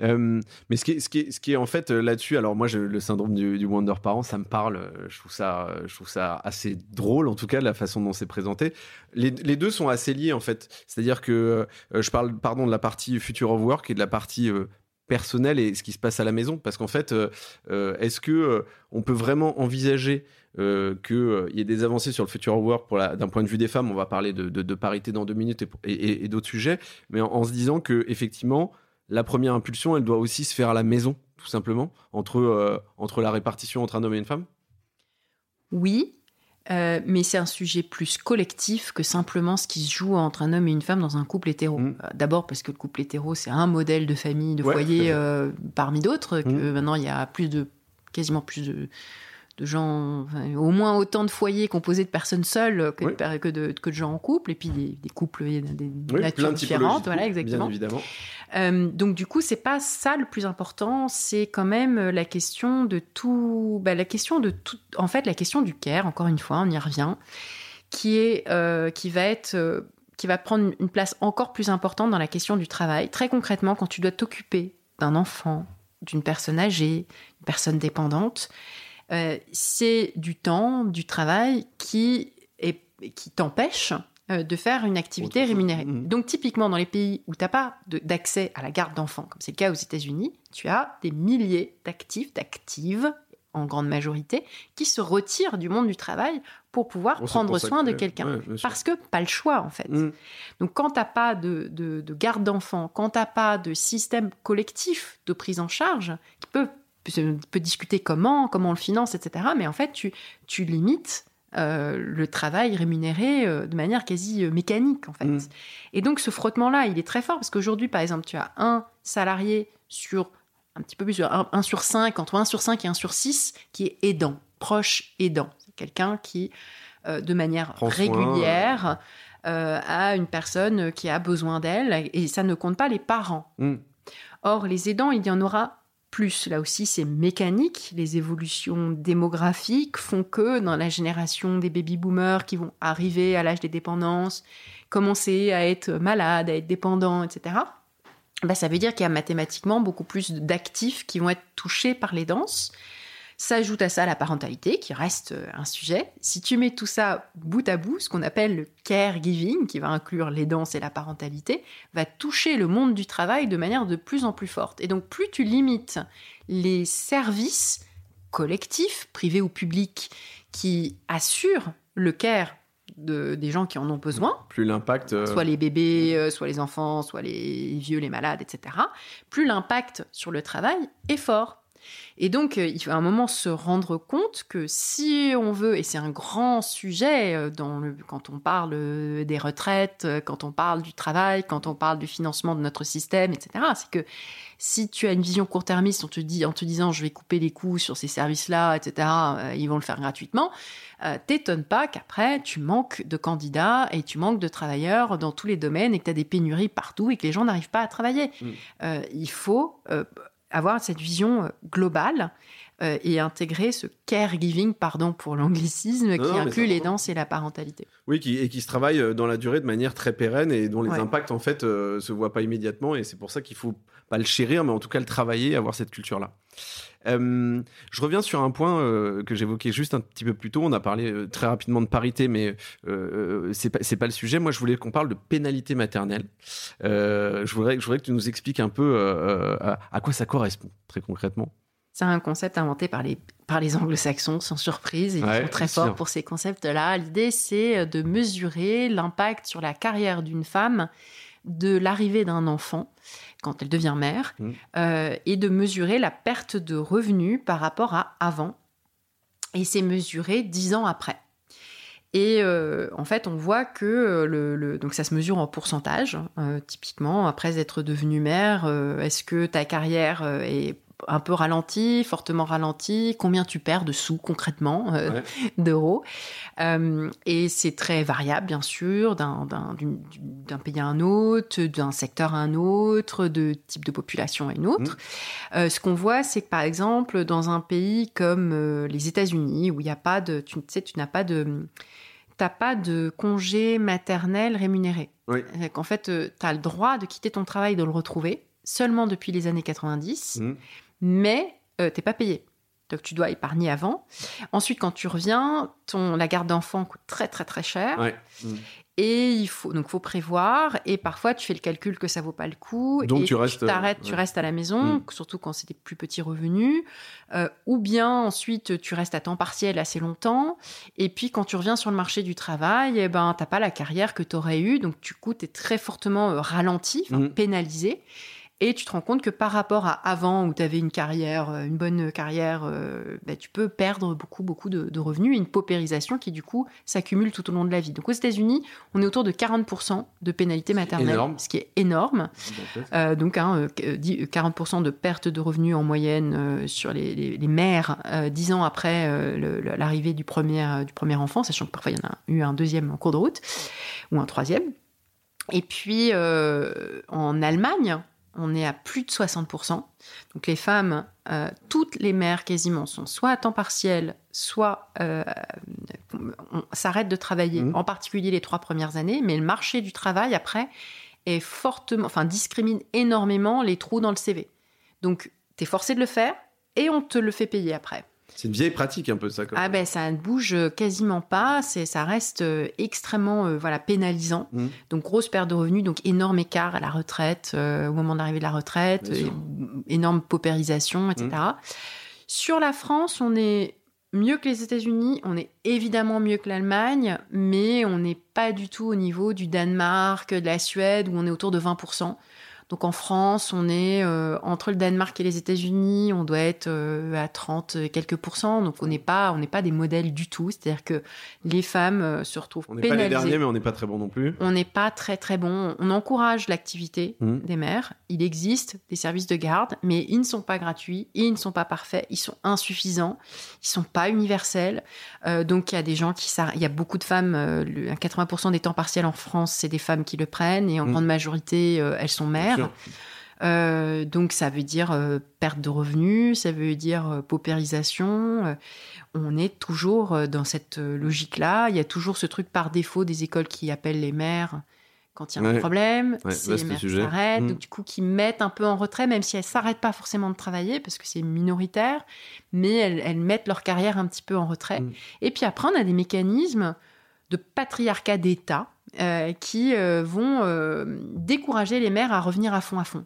Euh, mais ce qui est, ce qui est, ce qui est en fait euh, là-dessus, alors moi je- le syndrome du, du Wonder Parent, ça me parle. euh, Je trouve ça, je trouve ça assez drôle en tout cas la façon dont c'est présenté. Les, les deux sont assez liés en fait. C'est-à-dire que euh, je parle pardon de la partie future of work et de la partie euh, personnelle et ce qui se passe à la maison. Parce qu'en fait, euh, euh, est-ce que euh, on peut vraiment envisager qu'il y ait des avancées sur le future of work pour d'un point de vue des femmes? On va parler de, de- parité dans deux minutes et, d'autres sujets, mais en, en se disant que effectivement la première impulsion, elle doit aussi se faire à la maison, tout simplement, entre, entre la répartition entre un homme et une femme? Oui, euh, mais c'est un sujet plus collectif que simplement ce qui se joue entre un homme et une femme dans un couple hétéro. Mm. Euh, D'abord parce que le couple hétéro, c'est un modèle de famille, de Ouais, foyer euh, parmi d'autres, que Mm. maintenant il y a plus de, quasiment plus de, de gens, enfin, au moins autant de foyers composés de personnes seules que, Oui. de, que, de, que de gens en couple, et puis des, des couples des, Oui, natures différentes, voilà, exactement. Bien évidemment. Euh, donc du coup, c'est pas ça le plus important, c'est quand même euh, la question de tout, bah, la question de tout, en fait, la question du care. Encore une fois, on y revient, qui, est, qui va être qui va prendre une place encore plus importante dans la question du travail. Très concrètement, quand tu dois t'occuper d'un enfant, d'une personne âgée, une personne dépendante, euh, c'est du temps, du travail qui, est, qui t'empêche euh, de faire une activité rémunérée. Mmh. Donc typiquement dans les pays où tu n'as pas d'accès à la garde d'enfants, comme c'est le cas aux États-Unis, tu as des milliers d'actifs, d'actives en grande majorité, qui se retirent du monde du travail pour pouvoir prendre soin de quelqu'un. Parce que pas le choix, en fait. Mmh. Donc, quand tu n'as pas de, de, garde d'enfants, quand tu n'as pas de système collectif de prise en charge, qui peut, peut discuter comment, comment on le finance, etc., mais en fait, tu, tu limites euh, le travail rémunéré euh, de manière quasi euh, mécanique, en fait. Mmh. Et donc, ce frottement-là, il est très fort, parce qu'aujourd'hui, par exemple, tu as un salarié sur un petit peu plus, 1, sur 5, entre 1 sur 5 et 1 sur 6, qui est aidant, proche aidant. C'est quelqu'un qui, de manière régulière, a une personne qui a besoin d'elle, et ça ne compte pas les parents. Hmm. Or, les aidants, il y en aura plus. Là aussi, c'est mécanique. Les évolutions démographiques font que dans la génération des baby-boomers qui vont arriver à l'âge des dépendances, commencer à être malades, à être dépendants, etc., bah, ça veut dire qu'il y a mathématiquement beaucoup plus d'actifs qui vont être touchés par les danses. S'ajoute à ça la parentalité, qui reste euh, un sujet. Si tu mets tout ça bout à bout, ce qu'on appelle le caregiving, qui va inclure les danses et la parentalité, va toucher le monde du travail de manière de plus en plus forte. Et donc, plus tu limites les services collectifs, privés ou publics, qui assurent le care des gens qui en ont besoin. Plus l'impact. Euh, soit les bébés, euh, soit les enfants, soit les vieux, les malades, etc. Plus l'impact sur le travail est fort. Et donc, euh, il faut à un moment se rendre compte que si on veut, et c'est un grand sujet dans le, quand on parle des retraites, quand on parle du travail, quand on parle du financement de notre système, etc., c'est que si tu as une vision court-termiste, on te dit, en te disant je vais couper les coûts sur ces services-là, etc., ils vont le faire gratuitement, euh, t'étonne pas qu'après, tu manques de candidats et tu manques de travailleurs dans tous les domaines et que tu as des pénuries partout et que les gens n'arrivent pas à travailler. Mm. Euh, il faut euh, avoir cette vision globale et intégrer ce caregiving, pardon pour l'anglicisme, qui inclut les danses et la parentalité. Oui, qui, et qui se travaille dans la durée de manière très pérenne et dont les impacts, en fait, se voient pas immédiatement. Et c'est pour ça qu'il faut pas le chérir, mais en tout cas le travailler, avoir cette culture-là. Euh, je reviens sur un point euh, que j'évoquais juste un petit peu plus tôt. On a parlé euh, très rapidement de parité, mais c'est pas, pas le sujet. Moi, je voulais qu'on parle de pénalité maternelle. je, voudrais, je voudrais que tu nous expliques un peu à, quoi ça correspond, très concrètement. C'est un concept inventé par les, par les anglo-saxons, sans surprise. Ils sont très forts pour ces concepts-là. L'idée, c'est de mesurer l'impact sur la carrière d'une femme de l'arrivée d'un enfant quand elle devient mère, mmh. euh, et de mesurer la perte de revenus par rapport à avant. Et c'est mesuré dix ans après. Et euh, en fait, on voit que euh, le, donc ça se mesure en pourcentage. typiquement, après être devenue mère, est-ce que ta carrière est un peu ralenti, fortement ralenti, combien tu perds de sous concrètement, euh, (laughs) d'euros. Euh, et c'est très variable, bien sûr, d'un pays à un autre, d'un secteur à un autre, de type de population à une autre. Mmh. Euh, ce qu'on voit, c'est que par exemple, dans un pays comme les États-Unis, où il n'y a pas de, tu sais, tu n'as pas de t'as pas de congé maternel rémunéré. Oui. En fait, tu as le droit de quitter ton travail et de le retrouver seulement depuis les années 90 mais tu euh, t'es pas payé. Donc tu dois épargner avant. Ensuite, quand tu reviens, ton, la garde d'enfant coûte très très très cher. Mm. Et il faut donc faut prévoir. Et parfois, tu fais le calcul que ça vaut pas le coup. Donc et tu restes, t'arrêtes, tu restes à la maison, mm. surtout quand c'est des plus petits revenus. Euh, ou bien ensuite, tu restes à temps partiel assez longtemps. Et puis quand tu reviens sur le marché du travail, eh ben t'as pas la carrière que tu aurais eue. Donc tu coûtes, es très fortement euh, ralenti, mm. pénalisé. Et tu te rends compte que par rapport à avant, où tu avais une carrière, euh, une bonne carrière, euh, bah, tu peux perdre beaucoup, beaucoup de, revenus et une paupérisation qui, du coup, s'accumule tout au long de la vie. Donc, aux États-Unis, on est autour de 40% de pénalité maternelle, ce qui est énorme. Euh, donc, hein, 40% de perte de revenus en moyenne sur les, mères 10 ans après l'arrivée du premier, du premier enfant, sachant que parfois il y en a eu un deuxième en cours de route, ou un troisième. Et puis, en Allemagne, on est à plus de 60%. Donc les femmes, euh, toutes les mères quasiment, sont soit à temps partiel, soit euh, s'arrêtent de travailler, mmh. en particulier les trois premières années, mais le marché du travail, après, est fortement, enfin, discrimine énormément les trous dans le CV. Donc, tu es forcé de le faire et on te le fait payer après. C'est une vieille pratique un peu ça. ah ben ça ne bouge quasiment pas, c'est ça reste euh, extrêmement euh, voilà pénalisant. Mmh. Donc grosse perte de revenus, donc énorme écart à la retraite euh, au moment d'arrivée de la retraite, énorme paupérisation, etc. Mmh. Sur la France, on est mieux que les États-Unis, on est évidemment mieux que l'Allemagne, mais on n'est pas du tout au niveau du Danemark, de la Suède où on est autour de 20 donc en France, on est euh, entre le Danemark et les États-Unis, on doit être euh, à 30 quelques pourcents. Donc on n'est pas, on n'est pas des modèles du tout. C'est-à-dire que les femmes euh, se retrouvent on n'est pas les derniers, mais on n'est pas très bon non plus. On n'est pas très très bon. On encourage l'activité mmh. des mères. Il existe des services de garde, mais ils ne sont pas gratuits, ils ne sont pas parfaits, ils sont insuffisants, ils sont pas universels. donc il y a des gens qui, il y a beaucoup de femmes. 80% des temps partiels en France, c'est des femmes qui le prennent, et en mmh. grande majorité, elles sont mères. Euh, donc ça veut dire euh, perte de revenus, ça veut dire euh, paupérisation. on est toujours dans cette logique-là. Il y a toujours ce truc par défaut des écoles qui appellent les mères quand il y a un problème. c'est les mères qui s'arrêtent, mmh. donc du coup qui mettent un peu en retrait, même si elles s'arrêtent pas forcément de travailler parce que c'est minoritaire, mais elles, mettent leur carrière un petit peu en retrait. Mmh. Et puis après, on a des mécanismes de patriarcat d'État euh, qui euh, vont euh, décourager les mères à revenir à fond à fond.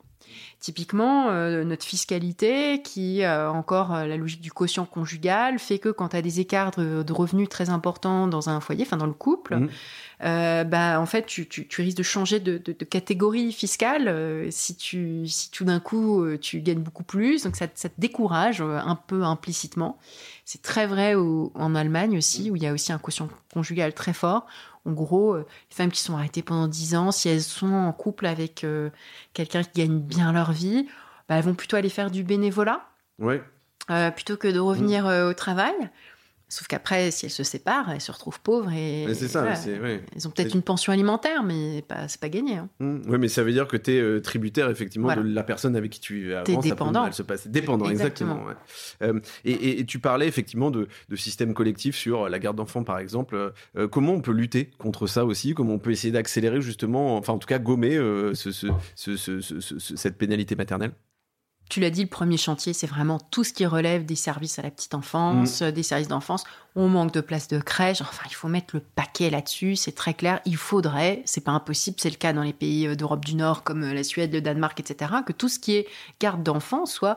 Typiquement, notre fiscalité, qui a encore la logique du quotient conjugal, fait que quand tu as des écarts de, revenus très importants dans un foyer, enfin dans le couple, mmh. bah, en fait, tu, tu, risques de changer de, de, catégorie fiscale si, tu, si tout d'un coup tu gagnes beaucoup plus. Donc ça, ça te décourage un peu implicitement. C'est très vrai en Allemagne aussi, où il y a aussi un quotient conjugal très fort. En gros, euh, les femmes qui sont arrêtées pendant 10 ans, si elles sont en couple avec euh, quelqu'un qui gagne bien leur vie, bah, elles vont plutôt aller faire du bénévolat. Euh, plutôt que de revenir au travail. Sauf qu'après, si elles se séparent, elles se retrouvent pauvres et. c'est ça. Elles ont peut-être une pension alimentaire, mais pas, c'est pas gagné. Hein. Mmh. oui, mais ça veut dire que tu es euh, tributaire, effectivement, de la personne avec qui tu es avant. dépendant. se passe. Dépendant, exactement. Euh, et, tu parlais, effectivement, de, de systèmes collectifs sur la garde d'enfants, par exemple. Euh, comment on peut lutter contre ça aussi? Comment on peut essayer d'accélérer, justement, enfin, en tout cas, gommer cette pénalité maternelle? Tu l'as dit, le premier chantier, c'est vraiment tout ce qui relève des services à la petite enfance, mm. des services d'enfance. On manque de places de crèche. Enfin, il faut mettre le paquet là-dessus. C'est très clair. Il faudrait, c'est pas impossible, c'est le cas dans les pays euh, d'Europe du Nord comme euh, la Suède, le Danemark, etc., que tout ce qui est garde d'enfants soit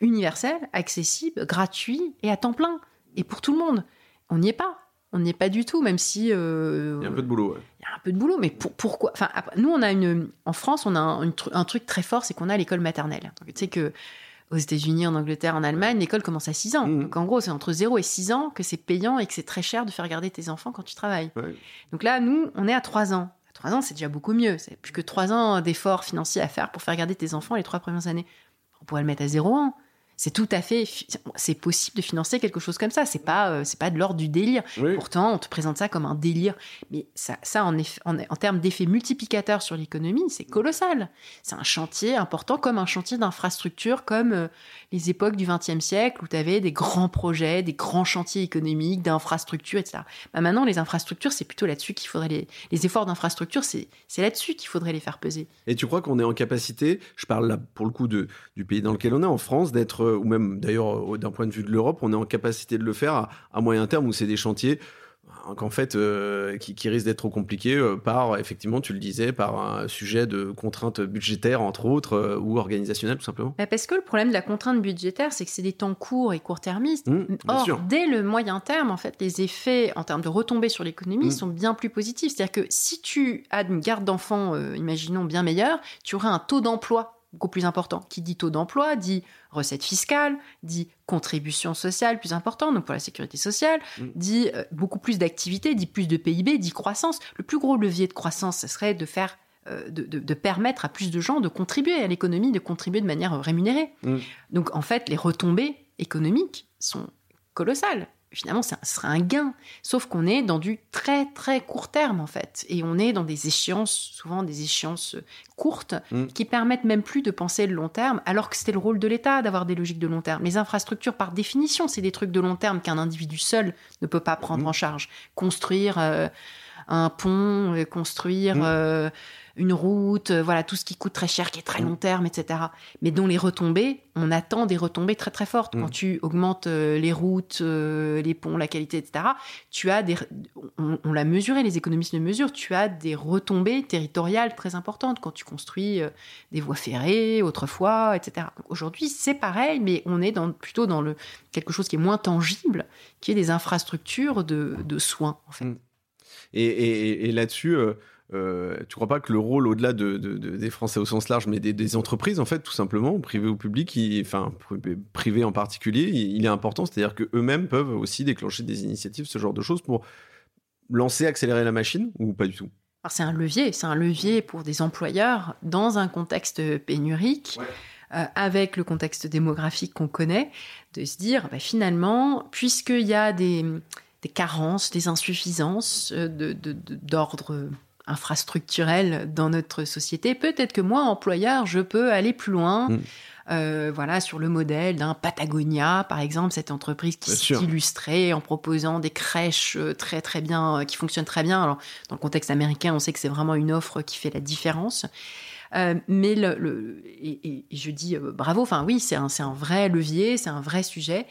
universel, accessible, gratuit et à temps plein. Et pour tout le monde. On n'y est pas. On n'y est pas du tout, même si. Euh, il y a un peu de boulot. Un peu de boulot, mais pourquoi Enfin, nous, on a une. En France, on a un, truc très fort, c'est qu'on a l'école maternelle. tu sais que aux États-Unis, en Angleterre, en Allemagne, l'école commence à 6 ans. Mmh. Donc en gros, c'est entre 0 et 6 ans que c'est payant et que c'est très cher de faire garder tes enfants quand tu travailles. Donc là, nous, on est à 3 ans. À 3 ans, c'est déjà beaucoup mieux. C'est plus que 3 ans d'efforts financiers à faire pour faire garder tes enfants les 3 premières années. On pourrait le mettre à 0 ans. C'est tout à fait, c'est possible de financer quelque chose comme ça. C'est pas, euh, c'est pas de l'ordre du délire. Pourtant, on te présente ça comme un délire, mais ça, ça en, en, termes d'effet multiplicateur sur l'économie, c'est colossal. C'est un chantier important, comme un chantier d'infrastructure, comme euh, les époques du XXe siècle où tu avais des grands projets, des grands chantiers économiques, d'infrastructures, etc. Bah maintenant, les infrastructures, c'est plutôt là-dessus qu'il faudrait les, les efforts d'infrastructure, c'est, c'est là-dessus qu'il faudrait les faire peser. Et tu crois qu'on est en capacité, je parle là pour le coup de, du pays dans lequel on est, en France, d'être euh, ou même d'ailleurs d'un point de vue de l'Europe, on est en capacité de le faire à, moyen terme où c'est des chantiers euh, qu'en fait, euh, qui, qui risquent d'être trop compliqués par, effectivement, tu le disais, par un sujet de contraintes budgétaires, entre autres, ou organisationnelles, tout simplement bah, Parce que le problème de la contrainte budgétaire, c'est que c'est des temps courts et court-termistes. Mmh, Or, dès le moyen terme, en fait, les effets en termes de retombées sur l'économie mmh. sont bien plus positifs. C'est-à-dire que si tu as une garde d'enfants, imaginons, bien meilleure, tu auras un taux d'emploi beaucoup plus important. Qui dit taux d'emploi dit recette fiscale, dit contribution sociale plus importante, donc pour la sécurité sociale, mm. dit euh, beaucoup plus d'activité, dit plus de PIB, dit croissance. Le plus gros levier de croissance, ce serait de faire euh, de, permettre à plus de gens de contribuer à l'économie, de contribuer de manière rémunérée. Mm. Donc en fait, les retombées économiques sont colossales finalement, ça serait un gain. Sauf qu'on est dans du très très court terme en fait, et on est dans des échéances, souvent des échéances courtes, mm. qui permettent même plus de penser le long terme, alors que c'était le rôle de l'État d'avoir des logiques de long terme. Les infrastructures, par définition, c'est des trucs de long terme qu'un individu seul ne peut pas prendre mm. en charge. Construire euh, un pont, euh, construire mm. euh, une route, euh, voilà, tout ce qui coûte très cher, qui est très long terme, etc. Mais dont les retombées, on attend des retombées très très fortes. Quand mm. tu augmentes les routes, les ponts, la qualité, etc., tu as des, on, l'a mesuré, les économistes le mesurent, tu as des retombées territoriales très importantes quand tu construis des voies ferrées autrefois, etc. Aujourd'hui, c'est pareil, mais on est dans, plutôt dans le, quelque chose qui est moins tangible, qui est des infrastructures de, soins, en fait. Mm. Et, là-dessus, euh, tu crois pas que le rôle, au-delà de, des Français au sens large, mais des, entreprises, en fait, tout simplement, privé ou public, enfin, privé en particulier, il, est important. C'est-à-dire qu'eux-mêmes peuvent aussi déclencher des initiatives, ce genre de choses, pour lancer, accélérer la machine, ou pas du tout? C'est un levier, c'est un levier pour des employeurs dans un contexte pénurique. Euh, avec le contexte démographique qu'on connaît, de se dire bah, finalement, puisqu'il y a des, carences, des insuffisances euh, d'ordre infrastructurelle dans notre société, peut-être que moi, employeur, je peux aller plus loin. Mm. Euh, voilà, sur le modèle d'un Patagonia, par exemple, cette entreprise qui s'est illustrée en proposant des crèches euh, très très bien, qui fonctionnent très bien. Alors, dans le contexte américain, on sait que c'est vraiment une offre qui fait la différence. mais le, et, je dis bravo, enfin oui, c'est un, un vrai levier, c'est un vrai sujet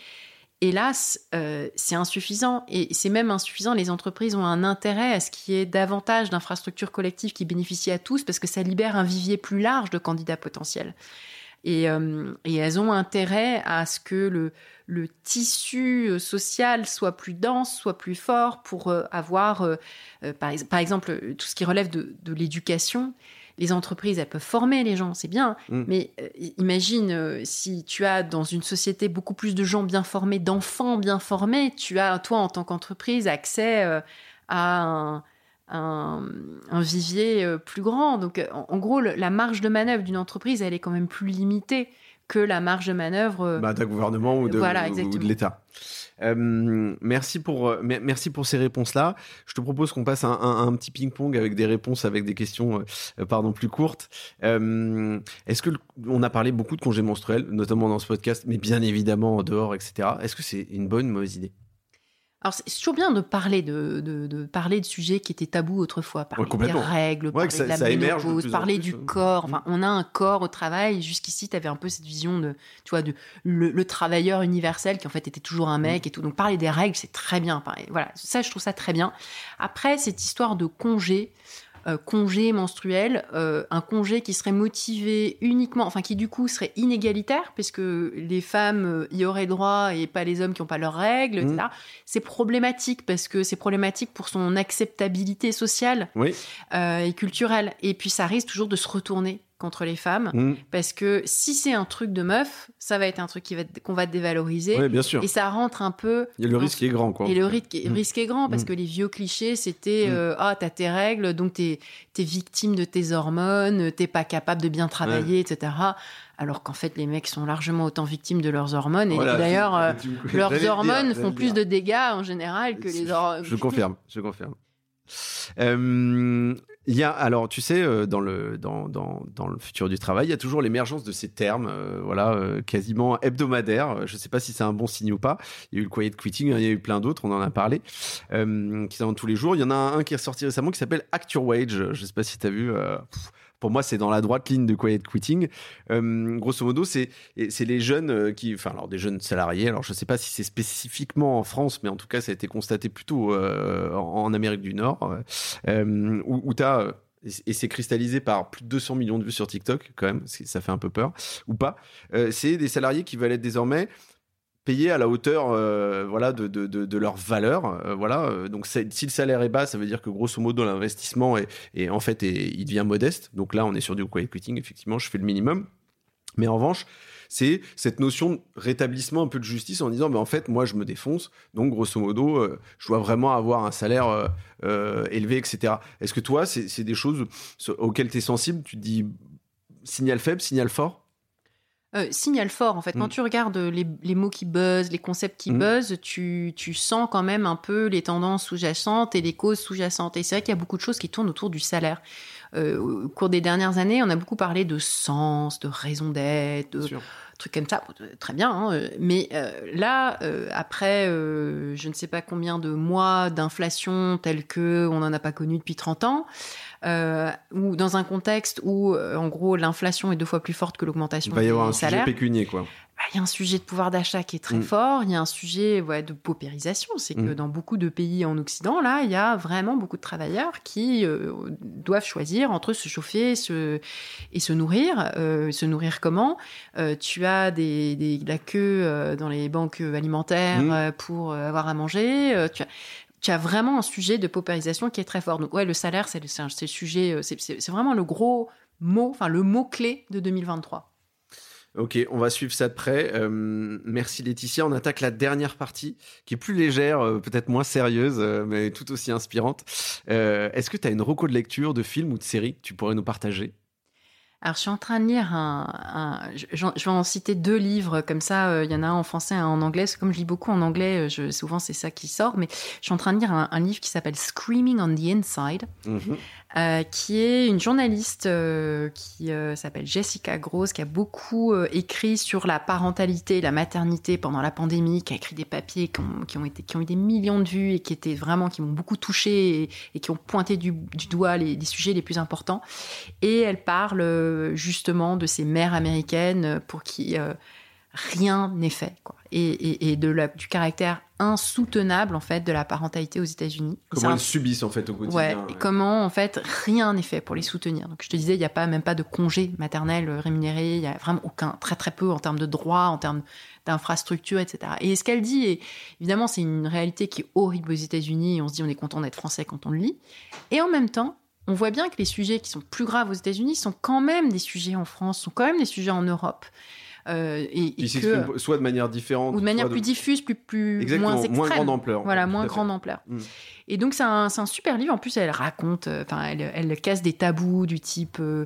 hélas, euh, c'est insuffisant. Et c'est même insuffisant. Les entreprises ont un intérêt à ce qu'il y ait davantage d'infrastructures collectives qui bénéficient à tous parce que ça libère un vivier plus large de candidats potentiels. Et, euh, elles ont intérêt à ce que le, tissu euh, social soit plus dense, soit plus fort pour avoir, par, exemple, tout ce qui relève de l'éducation les entreprises, elles peuvent former les gens, c'est bien. Mm. Mais euh, imagine euh, si tu as dans une société beaucoup plus de gens bien formés, d'enfants bien formés, tu as, toi, en tant qu'entreprise, accès euh, à un, vivier plus grand. Donc, en, gros, la marge de manœuvre d'une entreprise, elle est quand même plus limitée que la marge de manœuvre bah, d'un gouvernement ou de, ou de l'État. Euh, merci pour euh, merci pour ces réponses là. Je te propose qu'on passe un, un, petit ping pong avec des réponses avec des questions euh, pardon plus courtes. Est-ce que on a parlé beaucoup de congés menstruels, notamment dans ce podcast, mais bien évidemment en dehors, etc. Est-ce que c'est une bonne ou mauvaise idée? Alors, c'est toujours bien de parler de, de, parler de sujets qui étaient tabous autrefois, parler des règles, parler de la ménopause, parler du corps. Enfin, on a un corps au travail. Jusqu'ici, tu avais un peu cette vision de, tu vois, de le, travailleur universel qui en fait était toujours un mec mm. et tout. Donc, parler des règles, c'est très bien. Voilà, ça, je trouve ça très bien. Après, cette histoire de congé, euh, congé menstruel, euh, un congé qui serait motivé uniquement, enfin qui du coup serait inégalitaire, puisque les femmes euh, y auraient droit et pas les hommes qui n'ont pas leurs règles, etc. Mmh. C'est problématique parce que c'est problématique pour son acceptabilité sociale et culturelle. Et puis ça risque toujours de se retourner contre les femmes. Mm. Parce que si c'est un truc de meuf, ça va être un truc qu'on va, va dévaloriser. bien sûr. Et ça rentre un peu. Et le risque est grand, quoi. Et le risque, mm. risque est grand parce mm. que les vieux clichés, c'était euh, Ah, t'as tes règles, donc t'es es victime de tes hormones, t'es pas capable de bien travailler, etc. Alors qu'en fait, les mecs sont largement autant victimes de leurs hormones. Et d'ailleurs, euh, leurs (laughs) hormones font plus de dégâts en général que les hormones. Je confirme, je confirme. (laughs) Euh, il y a, alors, tu sais, euh, dans le, dans, dans, dans le futur du travail, il y a toujours l'émergence de ces termes, euh, voilà, euh, quasiment hebdomadaires. Je ne sais pas si c'est un bon signe ou pas. Il y a eu le quiet quitting, hein, il y a eu plein d'autres, on en a parlé, qui sont tous les jours. Il y en a un qui est sorti récemment qui s'appelle Act Your Wage. Je ne sais pas si tu as vu pour moi, c'est dans la droite ligne de quiet quitting. Euh, grosso modo, c'est les jeunes euh, qui, enfin, alors des jeunes salariés. Alors, je ne sais pas si c'est spécifiquement en France, mais en tout cas, ça a été constaté plutôt euh, en, Amérique du Nord, où, où tu as et c'est cristallisé par plus de 200 millions de vues sur TikTok, quand même, ça fait un peu peur, ou pas. c'est des salariés qui veulent être désormais payés à la hauteur euh, voilà de, de, de, leur valeur euh, voilà. Euh, donc si le salaire est bas ça veut dire que grosso modo l'investissement est, en fait il devient modeste. Donc là on est sur du quiet quitting effectivement je fais le minimum. Mais en revanche c'est cette notion de rétablissement un peu de justice en disant mais en fait moi je me défonce. Donc grosso modo je dois vraiment avoir un salaire élevé etc est-ce que toi c'est des choses auxquelles tu es sensible? Tu te dis signal faible signal fort? Euh, signal fort en fait. Quand Mm. tu regardes les, les mots qui buzzent, les concepts qui Mm. buzzent, tu, tu sens quand même un peu les tendances sous-jacentes et les causes sous-jacentes. Et c'est vrai qu'il y a beaucoup de choses qui tournent autour du salaire. Euh, au cours des dernières années, on a beaucoup parlé de sens, de raison d'être, de. Trucs comme ça. Très bien, hein, euh, mais euh, là, euh, après euh, je ne sais pas combien de mois d'inflation telle que on n'en a pas connu depuis 30 ans, euh, ou dans un contexte où, euh, en gros, l'inflation est deux fois plus forte que Il l'augmentation va y des avoir un sujet salaires. pécunier, quoi. Bah, Il y a un sujet de pouvoir d'achat qui est très Mm. fort, il y a un sujet ouais, de paupérisation. C'est que Mm. dans beaucoup de pays en Occident, là, il y a vraiment beaucoup de travailleurs qui euh, doivent choisir entre se chauffer se... et se nourrir. Euh, se nourrir comment? Euh, Tu as des, des- de la queue dans les banques alimentaires Mm. pour avoir à manger. Tu as tu as vraiment un sujet de paupérisation qui est très fort. Donc, ouais, le salaire, c'est le, sujet, c'est vraiment le gros mot, enfin, le mot-clé de 2023. Ok, on va suivre ça de près. Euh, merci Laetitia. On attaque la dernière partie, qui est plus légère, euh, peut-être moins sérieuse, euh, mais tout aussi inspirante. Est-ce que tu as une reco de lecture, de film ou de série que tu pourrais nous partager? Alors, je suis en train de lire un. un- je, vais en citer deux livres comme ça. euh, Il y en a un en français, un en anglais. Comme je lis beaucoup en anglais, euh, je, souvent c'est ça qui sort. Mais je suis en train de lire un, un livre qui s'appelle Screaming on the Inside, euh, qui est une journaliste euh, qui s'appelle Jessica Gross, qui a beaucoup écrit sur la parentalité, la maternité pendant la pandémie, qui a écrit des papiers qui ont, qui ont été, qui ont eu des millions de vues et qui étaient vraiment, qui m'ont beaucoup touché et, et qui ont pointé du, du doigt les, les sujets les plus importants. Et elle parle euh, justement de ces mères américaines euh, pour qui euh, rien n'est fait, quoi. Et, et- et de la, du caractère insoutenable en fait de la parentalité aux États-Unis. Comment un elles subissent en fait au Ouais, quotidien et comment en fait rien n'est fait pour les soutenir. Donc je te disais, il n'y a pas même pas de congé maternel rémunéré, il y a vraiment aucun, très très peu en termes de droits, en termes d'infrastructures, etc. Et ce qu'elle dit, et évidemment, c'est une réalité qui est horrible aux États-Unis. On se dit, on est content d'être français quand on le lit. Et en même temps, on voit bien que les sujets qui sont plus graves aux États-Unis sont quand même des sujets en France, sont quand même des sujets en Europe. Euh, et, que, s'expriment soit de manière différente, ou de manière plus diffuse, plus, plus Exactement, moins moins, extrême. grande ampleur. Voilà, moins grande ampleur. Mm. Et donc, c'est un, un super livre. En plus, elle raconte, euh, enfin, elle, elle casse des tabous du type. euh,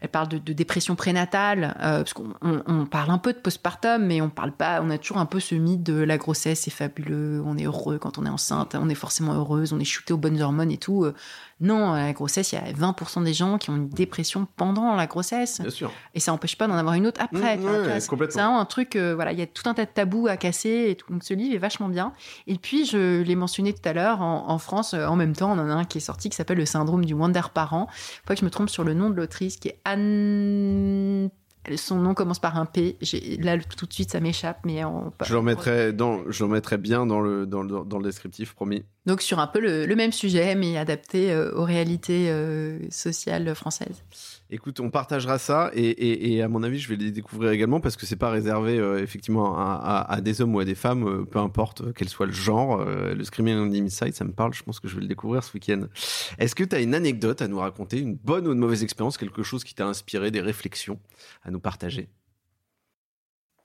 elle parle de, de dépression prénatale, euh, parce qu'on on- on parle un peu de postpartum, mais on parle pas. On a toujours un peu ce mythe de la grossesse, c'est fabuleux, on est heureux quand on est enceinte, on est forcément heureuse, on est shooté aux bonnes hormones et tout. Non, la grossesse, il y a 20% des gens qui ont une dépression pendant la grossesse. Bien sûr. Et ça n'empêche pas d'en avoir une autre après. Mmh, ouais, c'est- complètement. C'est vraiment un truc, euh, voilà, il y a tout un tas de tabous à casser. Et tout. Donc ce livre est vachement bien. Et puis, je l'ai mentionné tout à l'heure, en, en France, euh, en même temps, on en a un qui est sorti qui s'appelle Le syndrome du Wonder Parent. Faut pas que je me trompe sur le nom de l'autrice, qui est Anne. Son nom commence par un P. Là, tout de suite, ça m'échappe, mais on Je le remettrai, dans, je le remettrai bien dans le, dans, le, dans le descriptif, promis. Donc sur un peu le, le même sujet, mais adapté euh, aux réalités euh, sociales françaises. Écoute, on partagera ça et, et- et à mon avis, je vais les découvrir également parce que c'est pas réservé euh, effectivement à, à- à des hommes ou à des femmes, euh, peu importe euh, quel soit le genre. euh, le Screaming on the Inside, ça me parle. Je pense que je vais le découvrir ce week-end. Est-ce que tu as une anecdote à nous raconter, une bonne ou une mauvaise expérience, quelque chose qui t'a inspiré, des réflexions à nous partager?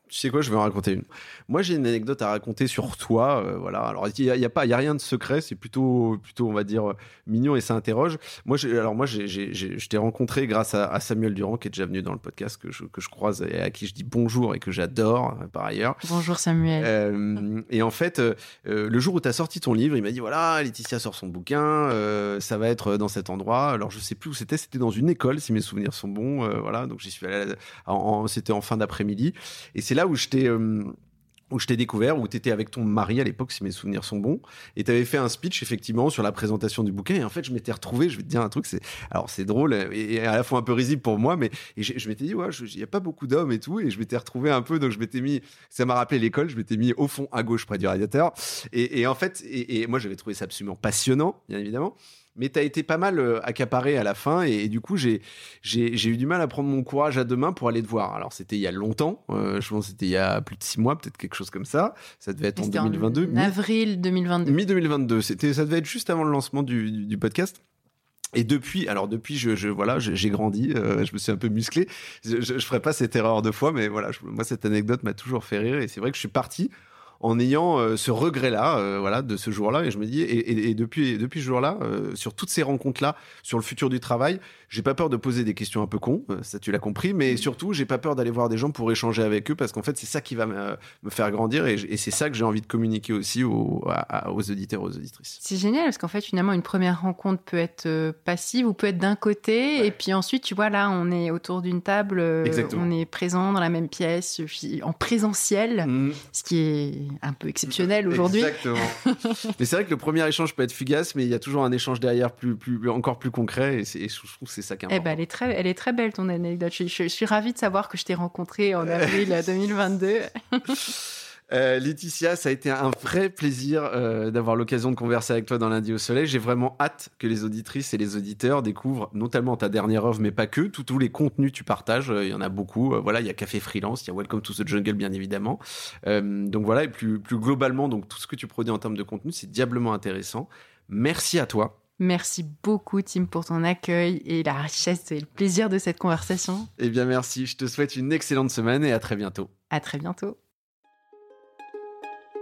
Tu sais quoi, je vais en raconter une. Moi, j'ai une anecdote à raconter sur toi. euh, voilà. Alors, il n'y a, y a pas, il y a rien de secret. C'est plutôt, plutôt, on va dire, euh, mignon et ça interroge. Moi, alors moi, j'ai- j'ai- j'ai- je t'ai rencontré grâce à, à Samuel Durand, qui est déjà venu dans le podcast, que je, que je croise et à qui je dis bonjour et que j'adore euh, par ailleurs. Bonjour Samuel. Euh, et en fait, euh, le jour où tu as sorti ton livre, il m'a dit voilà, Laetitia sort son bouquin, ça va être dans cet endroit. Alors, je sais plus où c'était, c'était dans une école, si mes souvenirs sont bons. voilà, donc j'y suis allé, à- en- en- c'était en fin d'après-midi. Et c'est là où je t'ai. euh, où je t'ai découvert, où tu étais avec ton mari à l'époque, si mes souvenirs sont bons, et tu avais fait un speech effectivement sur la présentation du bouquin. Et en fait, je m'étais retrouvé, je vais te dire un truc, c'est alors c'est drôle et, à la fois un peu risible pour moi, mais je m'étais dit, ouais, il n'y a pas beaucoup d'hommes et tout, et je m'étais retrouvé un peu, donc je m'étais mis, ça m'a rappelé l'école, je m'étais mis au fond à gauche près du radiateur. Et, et en fait, et, et moi j'avais trouvé ça absolument passionnant, bien évidemment. Mais tu as été pas mal euh, accaparé à la fin et, et du coup j'ai eu du mal à prendre mon courage à deux mains pour aller te voir. Alors c'était il y a longtemps, euh, je pense que c'était il y a plus de six mois, peut-être quelque chose comme ça. Ça devait être en C'était 2022. En avril 2022. Mi 2022. C'était, ça devait être juste avant le lancement du, du, du podcast. Et depuis, alors depuis, je, je voilà, j'ai grandi, euh, je me suis un peu musclé. Je, je, je ferai pas cette erreur deux fois, mais voilà, je- moi cette anecdote m'a toujours fait rire. Et c'est vrai que je suis parti en ayant euh, ce regret-là, euh, voilà, de ce jour-là. Et je me dis, et, depuis, depuis ce jour-là, euh, sur toutes ces rencontres-là, sur le futur du travail, j'ai pas peur de poser des questions un peu cons, ça tu l'as compris, mais mm. surtout, j'ai pas peur d'aller voir des gens pour échanger avec eux parce qu'en fait, c'est ça qui va me, faire grandir et, c'est ça que j'ai envie de communiquer aussi aux, aux auditeurs, aux auditrices. C'est génial parce qu'en fait, finalement, une première rencontre peut être passive ou peut être d'un côté et puis ensuite, tu vois, là, on est autour d'une table, on est présent dans la même pièce, en présentiel, mm. ce qui est un peu exceptionnel aujourd'hui. Exactement. (laughs) mais c'est vrai que le premier échange peut être fugace, mais il y a toujours un échange derrière plus, plus, encore plus concret, et, et je trouve que c'est ça qui est important. Eh ben, elle, est très, elle est très belle ton anecdote. Je, je suis ravie de savoir que je t'ai rencontré en avril 2022. (laughs) Euh, Laetitia, ça a été un vrai plaisir euh, d'avoir l'occasion de converser avec toi dans Lundi au Soleil. J'ai vraiment hâte que les auditrices et les auditeurs découvrent notamment ta dernière œuvre, mais pas que, tous les contenus que tu partages. Euh, il y en a beaucoup. voilà, il y a Café Freelance, il y a Welcome to the Jungle, bien évidemment. donc voilà, et plus, plus globalement, donc tout ce que tu produis en termes de contenu, c'est diablement intéressant. Merci à toi. Merci beaucoup, Tim, pour ton accueil et la richesse et le plaisir de cette conversation. Eh bien, merci. Je te souhaite une excellente semaine et à très bientôt. À très bientôt.